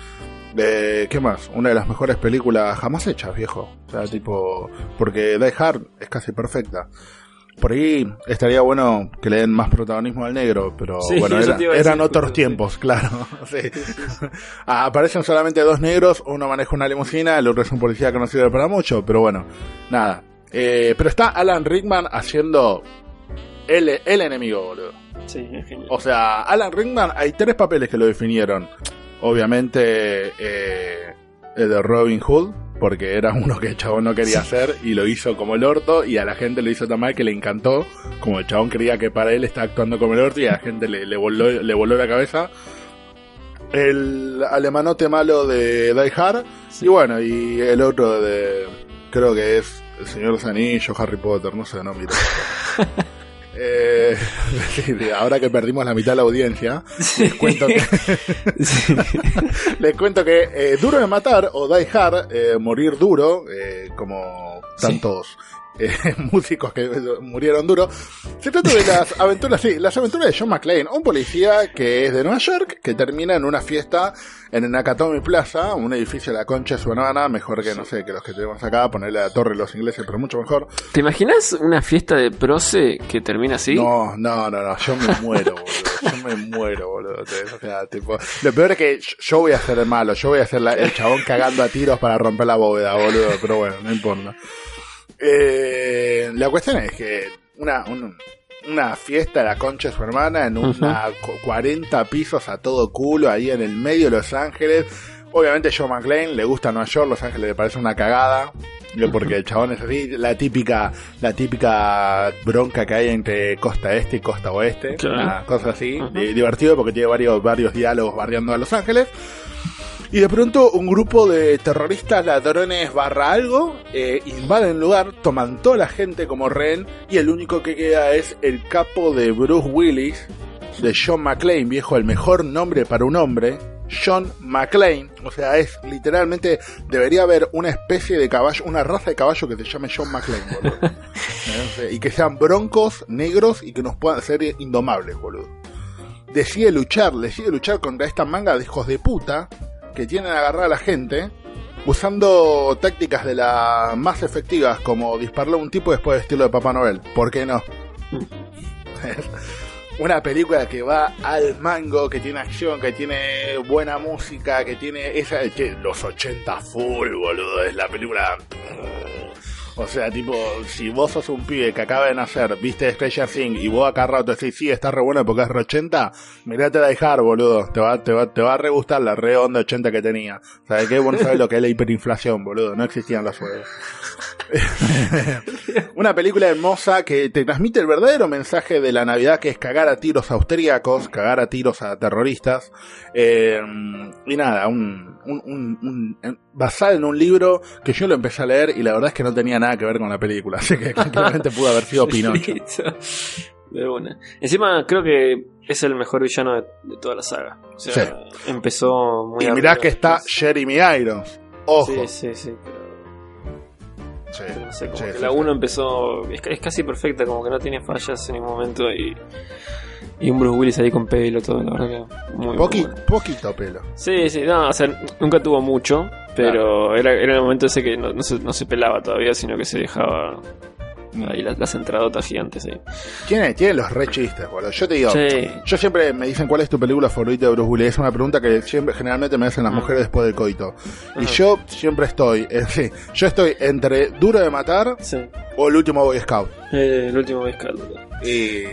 De, ¿Qué más? Una de las mejores películas jamás hechas, viejo. O sea, tipo, porque Die Hard es casi perfecta. Por ahí estaría bueno que le den más protagonismo al negro, pero Sí, bueno, era- eran otros tiempos, claro. Sí. Aparecen solamente dos negros, uno maneja una limusina, el otro es un policía que no sirve para mucho, pero bueno, nada. Eh, pero está Alan Rickman haciendo el, el enemigo, boludo. Sí, es genial. O sea, Alan Rickman, hay tres papeles que lo definieron. Obviamente, eh, el de Robin Hood, porque era uno que el chabón no quería hacer y lo hizo como el orto, y a la gente lo hizo tan mal que le encantó, como el chabón creía que para él está actuando como el orto y a la gente le, le voló, le voló la cabeza. El alemanote malo de Die Hard, y bueno, y el otro de, creo que es El Señor de los Anillos, Harry Potter, no sé, no miro. Eh, ahora que perdimos la mitad de la audiencia, les cuento que, Sí. les cuento que eh, Duro de Matar o Die Hard, eh, Morir Duro, eh, como tantos eh, músicos que murieron duro, se trata de las aventuras, sí, las aventuras de John McClane, un policía que es de Nueva York, que termina en una fiesta en el Nakatomi Plaza, un edificio de la concha de su hermana, mejor que, no sé, que los que tenemos acá, ponerle la torre los ingleses, pero mucho mejor. ¿Te imaginas una fiesta de proce que termina así? No, no, no, no, yo me muero, boludo. Yo me muero, boludo. O sea, tipo, lo peor es que yo voy a ser el malo, yo voy a ser la- el chabón cagando a tiros para romper la bóveda, boludo. Pero bueno, no importa. Eh, la cuestión es que una, un- una fiesta de la concha de su hermana en una cu- 40 pisos a todo culo ahí en el medio de Los Ángeles. Obviamente Joe McClane le gusta Nueva York, Los Ángeles le parece una cagada. Porque el chabón es así, la típica, la típica bronca que hay entre costa este y costa oeste, Claro. una cosa así, divertido porque tiene varios, varios diálogos barriando a Los Ángeles. Y de pronto un grupo de terroristas ladrones barra algo eh, invaden el lugar, toman toda la gente como rehén y el único que queda es el capo de Bruce Willis, de John McClane, viejo, el mejor nombre para un hombre. John McClane, o sea, es literalmente, debería haber una especie de caballo, una raza de caballo que se llame John McClane, boludo. Eh, y que sean broncos, negros y que nos puedan ser indomables, boludo. Decide luchar, decide luchar contra esta manga de hijos de puta que tienen a agarrar a la gente usando tácticas de las más efectivas como dispararle a un tipo después de estilo de Papá Noel. ¿Por qué no? Una película que va al mango, que tiene acción, que tiene buena música, que tiene esa que los 80 full, boludo, es la película o sea, tipo, si vos sos un pibe que acaba de nacer, viste Stranger Things y vos acá rato decís, sí, está re bueno porque es re 80, mirate a dejar, boludo. Te va, te va, te va a re gustar la re onda 80 que tenía. ¿Sabes qué? Vos no sabés lo que es la hiperinflación, boludo. No existían los juegos. Una película hermosa que te transmite el verdadero mensaje de la Navidad que es cagar a tiros austríacos, cagar a tiros a terroristas. Eh, y nada, un, un, un, un- basado en un libro que yo lo empecé a leer y la verdad es que no tenía nada que ver con la película. Así que claramente pudo haber sido Pinocho. De una. Encima creo que es el mejor villano de, de toda la saga. O sea, Sí. empezó muy Y mirá arriba que está. Jeremy Irons. Ojo. Sí, sí, sí, pero Sí, no sé, como sí, que la sí. 1 empezó. Es, ca- es casi perfecta, como que no tiene fallas en ningún momento y. Y un Bruce Willis ahí con pelo, todo, la verdad que muy, muy Poqui- bueno. poquito pelo. Sí, sí, no, o sea, nunca tuvo mucho, pero era, era el momento ese que no, no se, no se pelaba todavía, sino que se dejaba ahí las, las entradotas gigantes ahí. Tiene, tiene los re chistes, boludo. Yo te digo, Sí. yo siempre me dicen cuál es tu película favorita de Bruce Willis. Es una pregunta que siempre, generalmente me hacen las Mm. mujeres después del coito. Y Ajá. yo siempre estoy, yo estoy entre Duro de Matar Sí. o El Último Boy Scout. Eh, el último vez Carlos. Y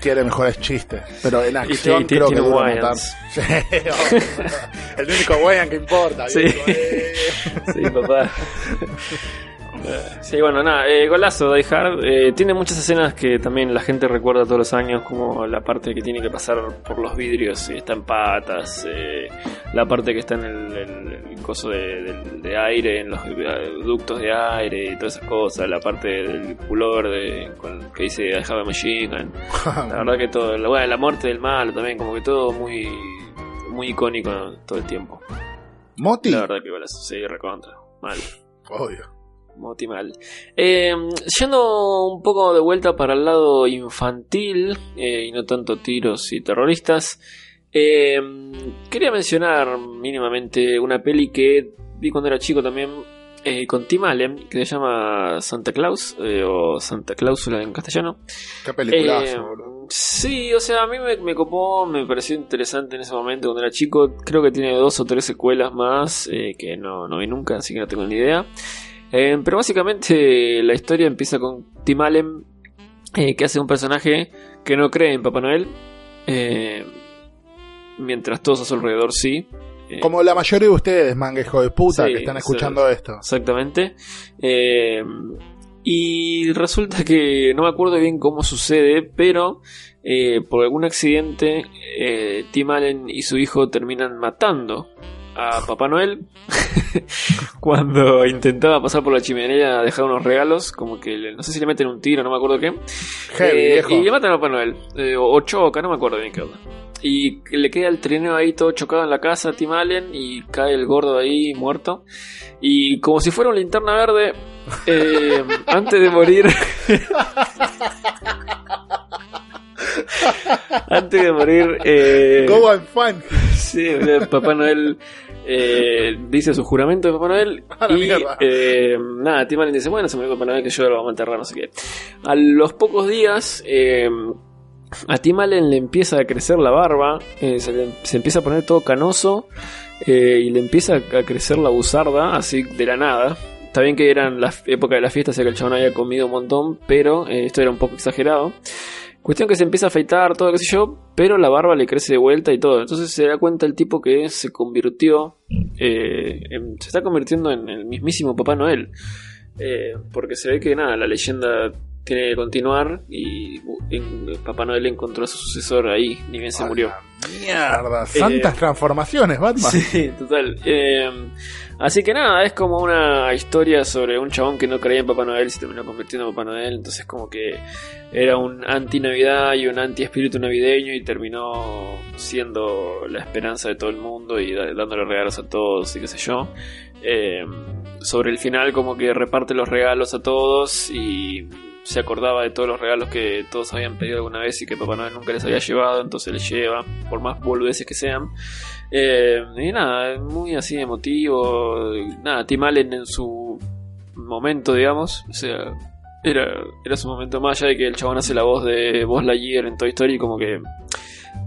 tiene mejores chistes. Pero en acción creo que Duro de Matar. El único Wayan que importa. Sí. eh. Sí, papá. Sí, bueno, nada, eh, golazo Die Hard. Eh, tiene muchas escenas que también la gente recuerda todos los años, como la parte que tiene que pasar por los vidrios y está en patas, eh, la parte que está en el, el- el coso de, aire, en los ductos de aire y todas esas cosas, la parte del pullover de, con, que dice I have a machine gun. La verdad que todo, la, bueno, la muerte del malo también, como que todo muy, muy icónico todo el tiempo. Moti, La verdad que golazo, sí, recontra, mal. obvio. Moti mal. Eh, yendo un poco de vuelta para el lado infantil eh, y no tanto tiros y terroristas, eh, quería mencionar mínimamente una peli que vi cuando era chico también eh, con Tim Allen, que se llama Santa Claus eh, o Santa Cláusula en castellano. Qué peliculazo, Eh, boludo. sí, o sea, a mí me, me copó, me pareció interesante en ese momento cuando era chico. Creo que tiene dos o tres secuelas más eh, que no, no vi nunca, así que no tengo ni idea. Eh, pero básicamente la historia empieza con Tim Allen, eh, que hace un personaje que no cree en Papá Noel, eh, mientras todos a su alrededor sí. Eh, Como la mayoría de ustedes, manga hijo de puta, Sí, que están sí. escuchando esto. Exactamente. Eh, y resulta que no me acuerdo bien cómo sucede, pero eh, por algún accidente eh, Tim Allen y su hijo terminan matando a Papá Noel cuando intentaba pasar por la chimenea a dejar unos regalos, como que le- no sé si le meten un tiro, no me acuerdo qué. Heavy, Eh, viejo. y le matan a Papá Noel, eh, o, o choca, no me acuerdo bien qué onda. Y le queda el trineo ahí todo chocado en la casa a Tim Allen y cae el gordo ahí muerto. Y como si fuera una linterna verde, eh, antes de morir... antes de morir... Eh, Go and fun. Sí, Papá Noel eh, dice su juramento de Papá Noel A la y eh, nada, Tim Allen dice, bueno, se me Papá Noel que yo lo vamos a enterrar, no sé qué. A los pocos días eh, a Tim Allen le empieza a crecer la barba, eh, se, le- se empieza a poner todo canoso eh, y le empieza a crecer la buzarda así de la nada. Está bien que eran la época de la fiesta, sé que el chabón había comido un montón, pero eh, esto era un poco exagerado. Cuestión que se empieza a afeitar, todo, qué sé yo, pero la barba le crece de vuelta y todo. Entonces se da cuenta el tipo que se convirtió, eh, se está convirtiendo en el mismísimo Papá Noel. Eh, porque se ve que nada, la leyenda quiere continuar y en- Papá Noel encontró a su sucesor ahí, ni bien se murió. Mierda, santas transformaciones, Batman. Sí, total. Eh, así que nada, es como una historia sobre un chabón que no creía en Papá Noel y se terminó convirtiendo en Papá Noel. Entonces, como que era un anti-Navidad y un anti-espíritu navideño y terminó siendo la esperanza de todo el mundo y dándole regalos a todos y qué sé yo. Eh, sobre el final, como que reparte los regalos a todos y se acordaba de todos los regalos que todos habían pedido alguna vez y que Papá Noel nunca les había llevado, entonces les lleva, por más boludeces que sean. Eh, y nada, muy así emotivo. Nada, Tim Allen en su momento, digamos. O sea, era, era su momento más allá de que el chabón hace la voz de Buzz Lightyear en Toy Story, como que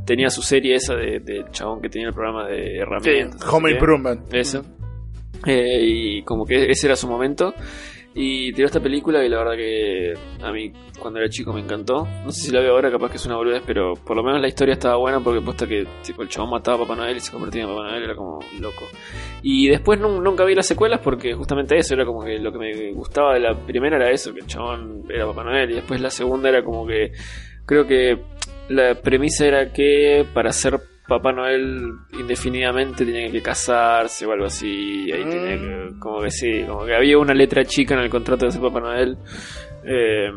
tenía su serie esa de- del chabón que tenía el programa de herramientas. sé Home. Improvement. Eso. Eh, y como que ese era su momento. Y tiró esta película y la verdad que a mí cuando era chico me encantó. No sé si la veo ahora, capaz que es una boludez, pero por lo menos la historia estaba buena porque puesta que el chabón mataba a Papá Noel y se convertía en Papá Noel, era como loco. Y después nun- nunca vi las secuelas porque justamente eso era como que lo que me gustaba de la primera era eso, que el chabón era Papá Noel. Y después la segunda era como que creo que la premisa era que para ser Papá Noel indefinidamente tenía que casarse o algo así. Ahí tenía que, como que sí, como que había una letra chica en el contrato de ser Papá Noel. eh,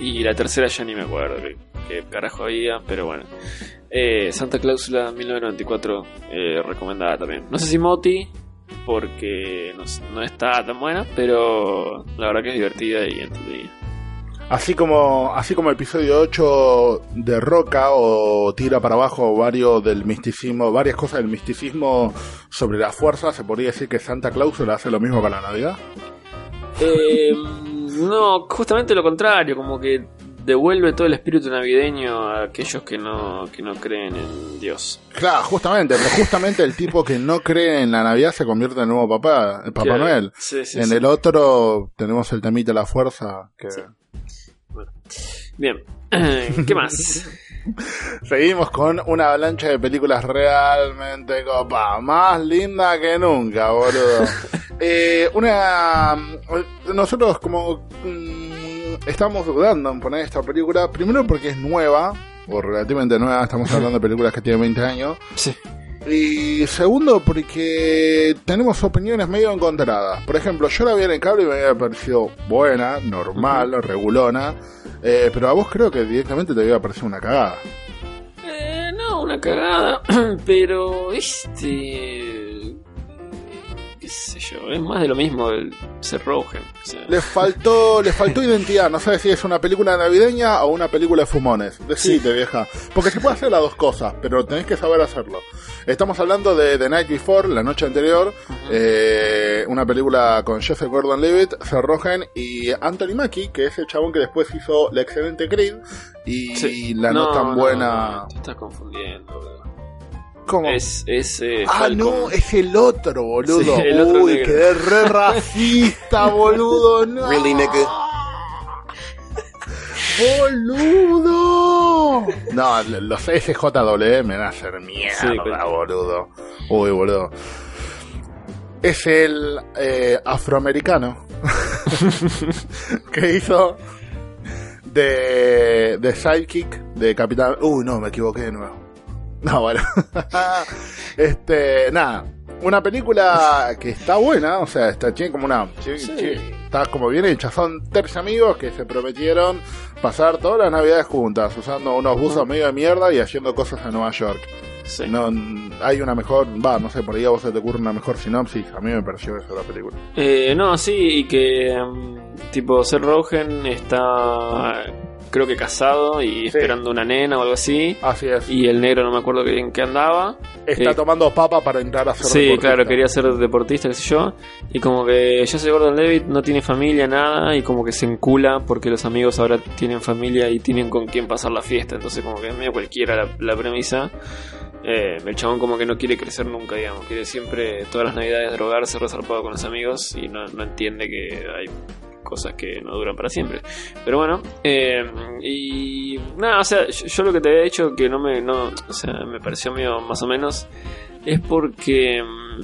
y la tercera ya ni me acuerdo qué, qué carajo había, pero bueno. Eh, Santa Cláusula 1994, eh, recomendada también. No sé si Moti, porque no, no está tan buena, pero la verdad que es divertida y entretenida. Así como, así como el episodio 8 derroca o tira para abajo varios del misticismo, varias cosas del misticismo sobre la fuerza, se podría decir que Santa Cláusula hace lo mismo para la Navidad. Eh, no, justamente lo contrario, como que devuelve todo el espíritu navideño a aquellos que no, que no creen en Dios. Claro, justamente, pero justamente el tipo que no cree en la Navidad se convierte en el nuevo papá, el Papá Claro. Noel. Sí, sí, en sí. el otro tenemos el temita de la fuerza. Que... Bien, ¿qué más? Seguimos con una avalancha de películas realmente copa, más linda que nunca, boludo. Eh, una, nosotros como mm, estamos dudando en poner esta película, primero porque es nueva, o relativamente nueva, estamos hablando de películas que tienen 20 años, Sí. Y segundo porque tenemos opiniones medio encontradas. Por ejemplo, yo la vi en el cable y me había parecido buena, normal, regulona, eh, pero a vos creo que directamente te había parecido una cagada. Eh, no, una cagada, pero este... qué sé yo, es más de lo mismo el ser Rogen. O sea, Le faltó, le faltó identidad, no sabes si es una película navideña o una película de fumones. Decite, vieja. Porque se puede hacer las dos cosas, pero tenés que saber hacerlo. Estamos hablando de The Night Before, la noche anterior, eh, una película con Joseph Gordon-Levitt, Seth Rogen y Anthony Mackie, que es el chabón que después hizo la excelente Creed y sí. la no, tan buena. no, te estás confundiendo, boludo. ¿Cómo? Es, es eh, Ah, Falcon. no, es el otro, boludo. Sí, el otro Uy, negro. quedé re racista, boludo. No. Really, nigga? ¡Boludo! No, los SJW me van a hacer mierda, Sí, boludo. Uy, boludo. Es el eh, afroamericano que hizo de, de Sidekick de Capitán. Uy, no, me equivoqué de nuevo. No, bueno. este, nada. Una película que está buena, o sea, está tiene como una. Sí. está como bien hecha. Son tres amigos que se prometieron pasar todas las navidades juntas, usando unos buzos medio de mierda y haciendo cosas en Nueva York. Sí. No, hay una mejor, va, no sé, por ahí a vos se te ocurre una mejor sinopsis. A mí me pareció eso la película. Eh, no, sí, y que mm, tipo Seth Rogen está creo que casado y esperando una nena o algo así. Así es. Y el negro no me acuerdo que- en qué andaba. Está eh, tomando papa para entrar a ser Sí, deportista. claro, quería ser deportista, qué sé yo. Y como que Joseph Gordon Levitt no tiene familia, nada, y como que se encula porque los amigos ahora tienen familia y tienen con quién pasar la fiesta. Entonces, como que es medio cualquiera la, la premisa. Eh, el chabón como que no quiere crecer nunca, digamos. Quiere siempre, todas las navidades, drogarse, resarpado con los amigos y no, no entiende que hay cosas que no duran para siempre. Pero bueno, eh, y nada, o sea, yo, lo que te había dicho que no me, no, o sea, me pareció medio más o menos, es porque mm,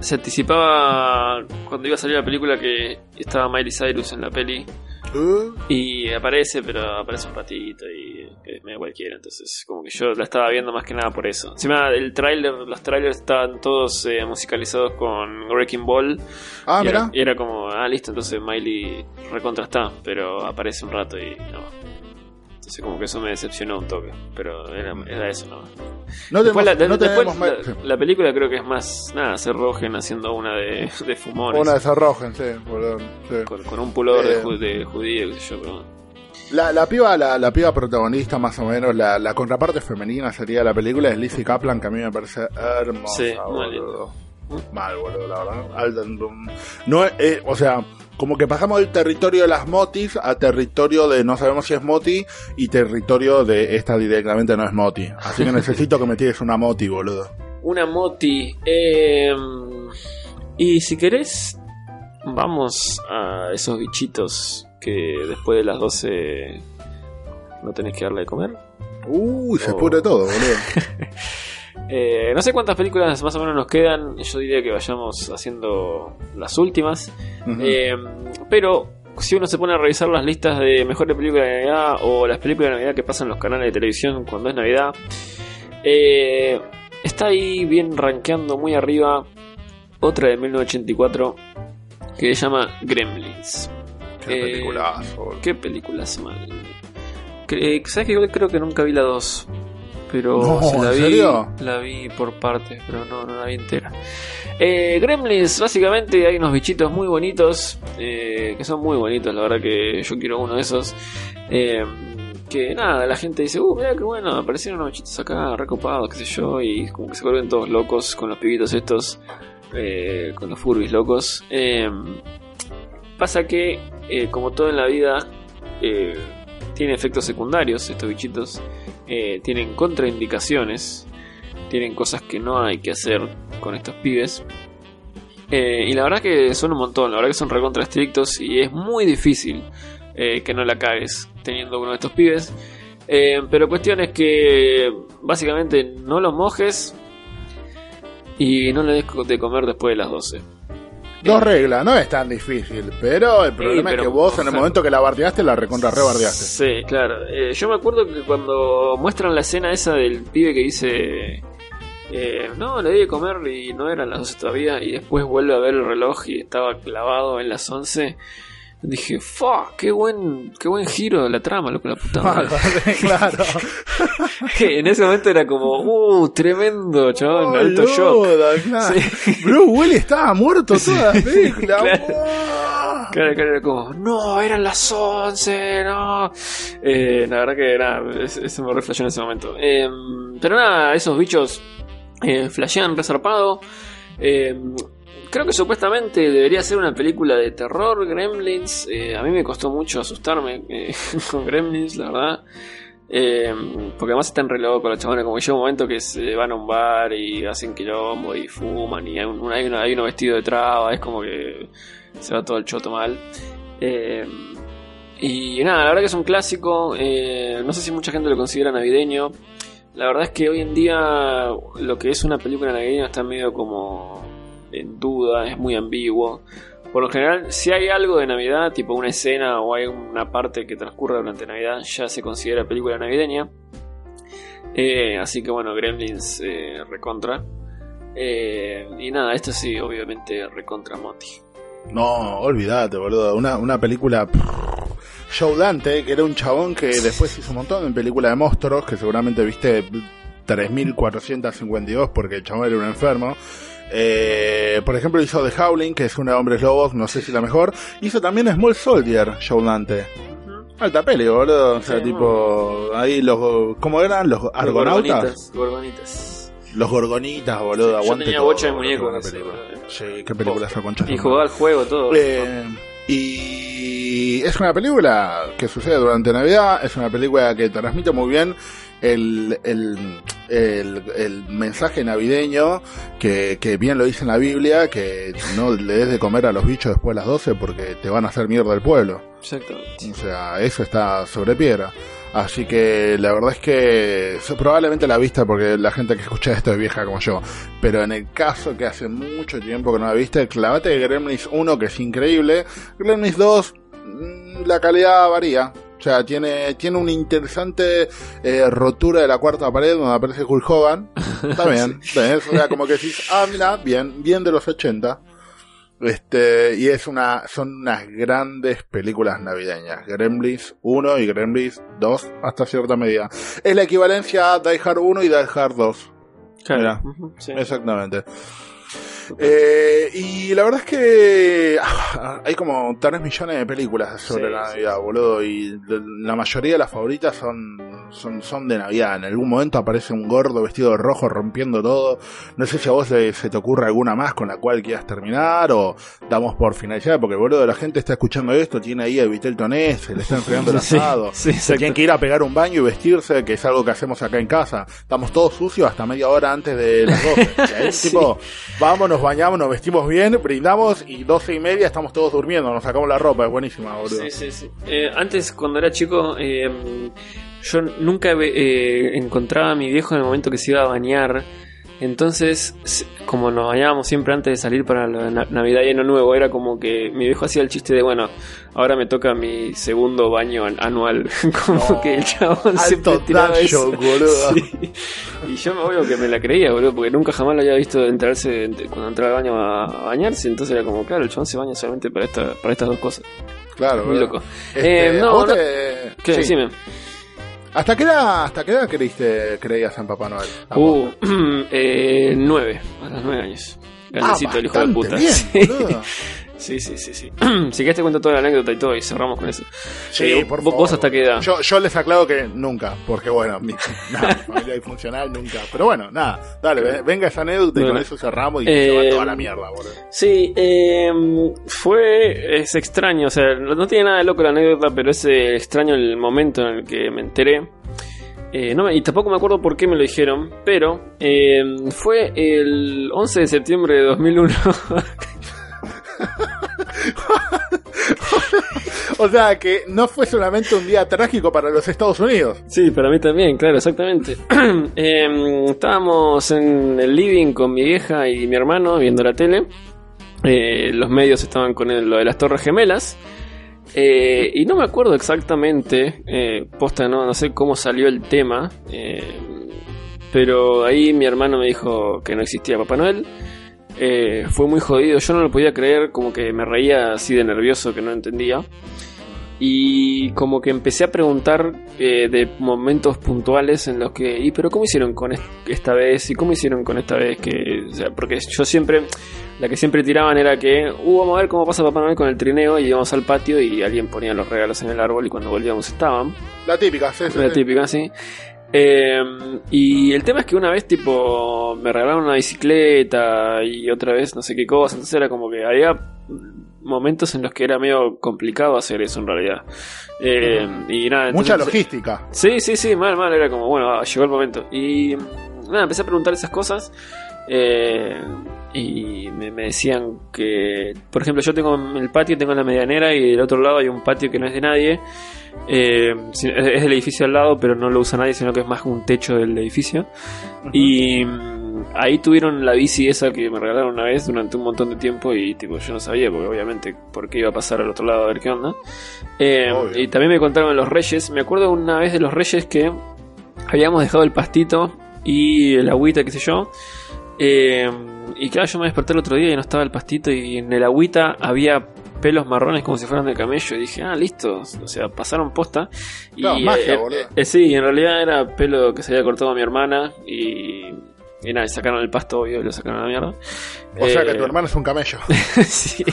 se anticipaba cuando iba a salir la película que estaba Miley Cyrus en la peli. Y aparece, pero aparece un ratito y es medio cualquiera. Entonces, como que yo la estaba viendo más que nada por eso. Encima, el tráiler, los trailers estaban todos eh, musicalizados con Wrecking Ball. Ah, y, era, y era como, ah, listo, entonces Miley recontra está, pero aparece un rato y no. Entonces, como que eso me decepcionó un toque. Pero era, era eso, ¿no? No Después, la, no después la- película creo que es más, nada, ser Rogen haciendo una de, de fumones. Una de rojas, sí, boludo, sí. Con, con un pullover Eh. de, de judío, qué sé yo, pero... La, la piba, la, la piba protagonista, más o menos, la, la contraparte femenina sería de la película es Lizzie Kaplan, que a mí me parece hermosa. Sí, boludo. Mal, boludo, la verdad. Alden- No, es- eh, o sea, como que pasamos del territorio de las motis a territorio de no sabemos si es moti y territorio de esta directamente no es moti. Así que necesito que me tires una moti, boludo. Una moti. eh, y si querés, vamos a esos bichitos que después de las 12 no tenés que darle de comer. Uy, se Oh. pudre todo, boludo. Eh, no sé cuántas películas más o menos nos quedan. Yo diría que vayamos haciendo las últimas. Eh, pero si uno se pone a revisar las listas de mejores películas de Navidad o las películas de Navidad que pasan en los canales de televisión cuando es Navidad, eh, está ahí bien rankeando muy arriba otra de 1984 que se llama Gremlins. Qué boludo. ¿Qué películas eh, ¿Sabes que yo creo que nunca vi la 2? Pero No, la ¿en vi, serio? la vi por partes, pero no, no la vi entera. Eh, Gremlins, básicamente hay unos bichitos muy bonitos, eh, que son muy bonitos, la verdad que yo quiero uno de esos. Eh, que nada, la gente dice, uh, mira qué bueno, aparecieron unos bichitos acá, recopados, qué sé yo, y como que se vuelven todos locos con los pibitos estos, eh, con los furbis locos. Eh, pasa que, como todo en la vida, tiene efectos secundarios estos bichitos, eh, tienen contraindicaciones, tienen cosas que no hay que hacer con estos pibes. Eh, y la verdad que son un montón, la verdad que son recontra estrictos y es muy difícil eh, que no la cagues teniendo uno de estos pibes. Pero cuestión es que básicamente no los mojes y no le des de comer después de las 12. Dos reglas, no es tan difícil, pero el problema pero- es que vos en el momento que la bardeaste, la recontra rebardeaste. Sí, claro. Eh, yo me acuerdo que cuando muestran la escena esa del pibe que dice... eh, no, le di de comer y no eran las 12 todavía y después vuelve a ver el reloj y estaba clavado en las 11. Dije, fuck, qué buen, qué buen giro de la trama, loco, la puta madre. claro. en ese momento era como, uh, tremendo, chabón, alto Boluda, shock. claro. Sí. Bruce Willis estaba muerto toda la película. claro. Claro, claro, era como, no, eran las 11, no. Eh, la verdad que nada, es- eso me reflejó en ese momento. Eh, pero nada, esos bichos eh, flashean resarpado. Eh, creo que supuestamente debería ser una película de terror, Gremlins. Eh, a mí me costó mucho asustarme eh, con Gremlins, la verdad. Eh, porque además están re locos los chabones, como que llega un momento que se van a un bar y hacen quilombo y fuman y hay, un- hay uno, vestido de traba, es como que se va todo el choto mal. Eh, y nada, la verdad que es un clásico, no sé si mucha gente lo considera navideño. La verdad es que hoy en día lo que es una película navideña está medio como en duda, es muy ambiguo. Por lo general, si hay algo de Navidad, tipo una escena o hay una parte que transcurre durante Navidad, ya se considera película navideña. Eh, así que bueno, Gremlins eh, recontra. Eh, y nada, esto sí, obviamente recontra Moti. No, olvídate, boludo. Una, una película. Joe Dante, que era un chabón que después hizo un montón de películas de monstruos, que seguramente viste 3452 porque el chabón era un enfermo. Eh, por ejemplo, hizo The Howling, que es una de hombres lobos, no sé si la mejor. Hizo también Small Soldier, Joe Dante. Alta peli, boludo. O sea, Sí, tipo, ahí los. ¿Cómo eran? Los argonautas. Gorgonitas, gorgonitas. Los gorgonitas, boludo. Yo aguante tenía todo, bocha de muñecos. Sí, qué película esa concha. Y jugaba al juego todo. eh, y es una película que sucede durante Navidad, es una película que transmite muy bien el, el, el, el mensaje navideño que, que bien lo dice en la Biblia, que no le des de comer a los bichos después de las 12 porque te van a hacer mierda el pueblo. Exactamente. O sea, eso está sobre piedra. Así que la verdad es que probablemente la vista porque la gente que escucha esto es vieja como yo. Pero en el caso que hace mucho tiempo que no la viste, clavate Gremlins 1 que es increíble. Gremlins 2 mm, la calidad varía. O sea, tiene, tiene una interesante eh, rotura de la cuarta pared donde aparece Hulk Hogan. Está bien, bien. O sea, como que decís, ah, mira, bien, bien de los 80. Este, y es una, son unas grandes películas navideñas. Gremlins 1 y Gremlins 2 hasta cierta medida. Es la equivalencia a Die Hard 1 y Die Hard 2. Mira. Ujú, sí. Exactamente. Eh, y la verdad es que ah, hay como 3 millones de películas sobre Sí, la sí, Navidad, boludo. Y la mayoría de las favoritas son, son, son de Navidad. En algún momento aparece un gordo vestido de rojo rompiendo todo. No sé si a vos se te ocurre alguna más con la cual quieras terminar o damos por finalizar. Porque, boludo, la gente está escuchando esto, tiene ahí a Vitel Tonés, se le está enfriando el asado. sí, se tienen que ir a pegar un baño y vestirse, que es algo que hacemos acá en casa. Estamos todos sucios hasta media hora antes de las 12. Y ahí, Sí. tipo, vamos, nos bañamos, nos vestimos bien, brindamos y 12 y media estamos todos durmiendo, nos sacamos la ropa, es buenísima, boludo. Sí, sí, sí. Eh, antes, cuando era chico, eh, yo nunca eh, encontraba a mi viejo en el momento que se iba a bañar. Entonces, como nos bañábamos siempre antes de salir para la na- Navidad y Año Nuevo, era como que mi viejo hacía el chiste de, bueno, ahora me toca mi segundo baño an- anual. como No, que el chabón Alto tiraba eso. boludo. Sí. Y yo me obvio que me la creía, boludo, porque nunca jamás lo había visto entrarse cuando entraba al baño a, bañarse. Entonces era como, claro, el chabón se baña solamente para, esta, para estas dos cosas. Claro, Muy loco. Este, Eh, ¿a no, no- te- ¿Qué? sí. Decime. ¿Hasta qué edad, hasta qué edad creíste, creías en Papá Noel? Uh, eh, nueve, a los nueve años. Grandecito, el hijo de Ah, puta. bien, sí. Sí, sí, sí, sí. si querés te cuento toda la anécdota y todo y cerramos con eso. Sí, Eh, por vos- favor. ¿Vos hasta qué edad? Yo, yo les aclaro que nunca, porque bueno, mi, nada, mi familia disfuncional nunca. Pero bueno, nada, dale, ve- venga esa anécdota y con eso cerramos y Eh, se va toda la mierda, boludo. Sí, eh, fue. Es extraño, o sea, no, tiene nada de loco la anécdota, pero es eh, extraño el momento en el que me enteré. Eh, no me- y tampoco me acuerdo por qué me lo dijeron, pero eh, fue el 11 de septiembre de 2001. O sea, que no fue solamente un día trágico para los Estados Unidos. Sí, para mí también, claro, exactamente. Em, estábamos en el living con mi vieja y mi hermano viendo la tele. Eh, los medios estaban con el- lo de las Torres Gemelas. Eh, y no me acuerdo exactamente, eh, posta, no, no sé cómo salió el tema. pero ahí mi hermano me dijo que no existía Papá Noel. Eh, fue muy jodido, yo no lo podía creer, como que me reía así de nervioso que no entendía. Y como que empecé a preguntar eh, de momentos puntuales en los que, ¿y pero cómo hicieron con est- esta vez? ¿Y cómo hicieron con esta vez? Que, o sea, porque yo siempre, la que siempre tiraban era que, uh, vamos a ver cómo pasa Papá Noel con el trineo y íbamos al patio y alguien ponía los regalos en el árbol y cuando volvíamos estaban. La típica, sí, sí, La sí. típica, sí. Eh, y el tema es que una vez, tipo, me regalaron una bicicleta y otra vez no sé qué cosa. Entonces era como que había momentos en los que era medio complicado hacer eso en realidad. Eh, y nada, Mucha logística. Sí, sí, sí, mal, mal. Era como, bueno, llegó el momento. Y nada, empecé a preguntar esas cosas. Eh, y me, me decían que, por ejemplo, yo tengo el patio, tengo la medianera y del otro lado hay un patio que no es de nadie. Eh, es del edificio al lado, pero no lo usa nadie, sino que es más un techo del edificio. Y mm, ahí tuvieron la bici esa que me regalaron una vez durante un montón de tiempo y tipo yo no sabía, porque obviamente por qué iba a pasar al otro lado a ver qué onda. Eh, y también me contaron los reyes. Me acuerdo una vez de los reyes que habíamos dejado el pastito y el agüita, qué sé yo. Eh, y claro, yo me desperté el otro día y no estaba el pastito y en el agüita había pelos marrones como si fueran de camello y dije, ah, listo, o sea, pasaron posta. Y, Claro, magia, eh, boludo. eh, eh, sí, en realidad era pelo que se había cortado a mi hermana y, y nada, sacaron el pasto obvio y lo sacaron a la mierda. O sea Eh, que tu hermano es un camello. sí.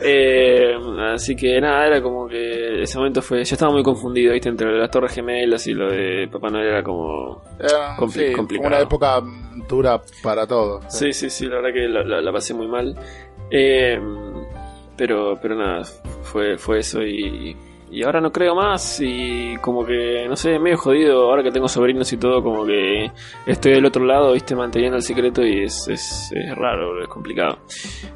Eh, así que nada, era como que ese momento fue. Yo estaba muy confundido, ¿viste? Entre las Torres Gemelas y lo de Papá Noel era como. Era, Compli- sí, complicado. una época dura para todos. Sí, sí, sí, la verdad que la, la- la pasé muy mal. Eh, pero, pero nada, fue, fue eso y. Y ahora no creo más y como que, no sé, medio jodido, ahora que tengo sobrinos y todo, como que estoy del otro lado, viste, manteniendo el secreto y es, es, es raro, es complicado.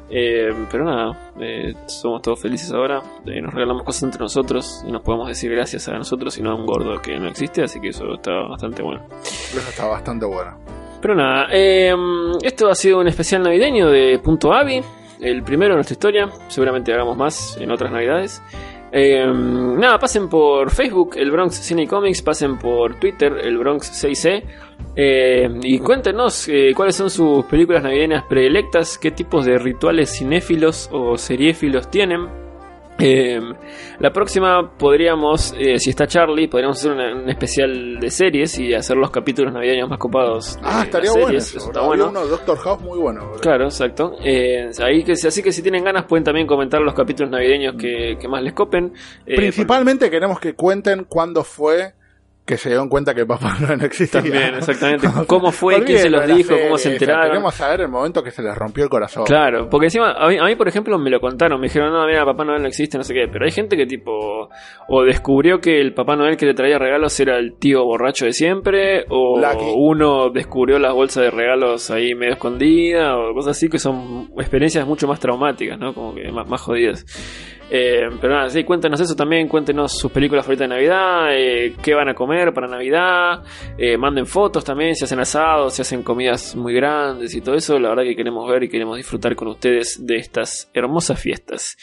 Eh, pero nada, eh, somos todos felices ahora, eh, nos regalamos cosas entre nosotros y nos podemos decir gracias a nosotros y no a un gordo que no existe, así que eso está bastante bueno. Eso está bastante bueno. Pero nada, eh, esto ha sido un especial navideño de Punto Avi, el primero de nuestra historia, seguramente hagamos más en otras navidades. Eh, nada, pasen por Facebook, el Bronx Cine Comics, pasen por Twitter, el Bronx 6C. eh, y cuéntenos eh, cuáles son sus películas navideñas predilectas, qué tipos de rituales cinéfilos o seriéfilos tienen. Eh, la próxima podríamos, eh, si está Charlie, podríamos hacer un especial de series y hacer los capítulos navideños más copados. Ah, estaría bueno eso. Eso está bueno. uno de Doctor House muy bueno. boludo. Claro, exacto. Eh, ahí que, así que si tienen ganas pueden también comentar los capítulos navideños que, que más les copen. Eh, Principalmente queremos que cuenten cuándo fue que se dieron cuenta que Papá Noel no existía. También, exactamente. ¿Cómo fue? ¿Quién se los dijo? serie, ¿Cómo se o sea, enteraron? Queremos saber el momento que se les rompió el corazón. Claro, porque encima, a mí, a mí, por ejemplo, me lo contaron, me dijeron, no, mira, Papá Noel no existe, no sé qué, pero hay gente que tipo, o descubrió que el Papá Noel que le traía regalos era el tío borracho de siempre, o Lucky. uno descubrió las bolsas de regalos ahí medio escondidas, o cosas así que son experiencias mucho más traumáticas, ¿no? Como que más, más jodidas. Eh, pero nada, sí, cuéntenos eso también, cuéntenos sus películas favoritas de Navidad, eh, qué van a comer para Navidad, eh, manden fotos también, si hacen asados, si hacen comidas muy grandes y todo eso, la verdad que queremos ver y queremos disfrutar con ustedes de estas hermosas fiestas.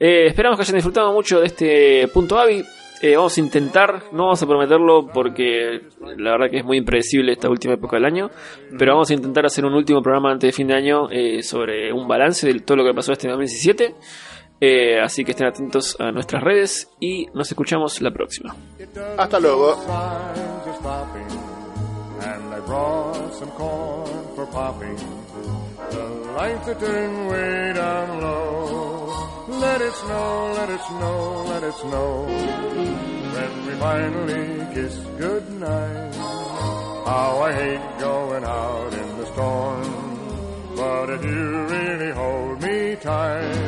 Eh, esperamos que hayan disfrutado mucho de este punto Avi. Eh, vamos a intentar, no vamos a prometerlo porque la verdad que es muy impredecible esta última época del año, pero vamos a intentar hacer un último programa antes de fin de año sobre un balance de todo lo que pasó este 2017. Eh, así que estén atentos a nuestras redes y nos escuchamos la próxima. Hasta luego. Let it snow, let it snow, let it snow. When we finally kiss goodnight, how I hate going out in the storm. But if you really hold me tight,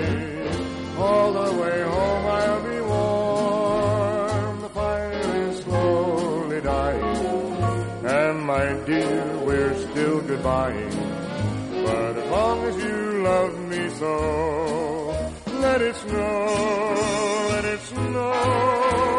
all the way home I'll be warm. The fire is slowly dying, and my dear, we're still goodbye. But as long as you love me so, let it snow, let it snow.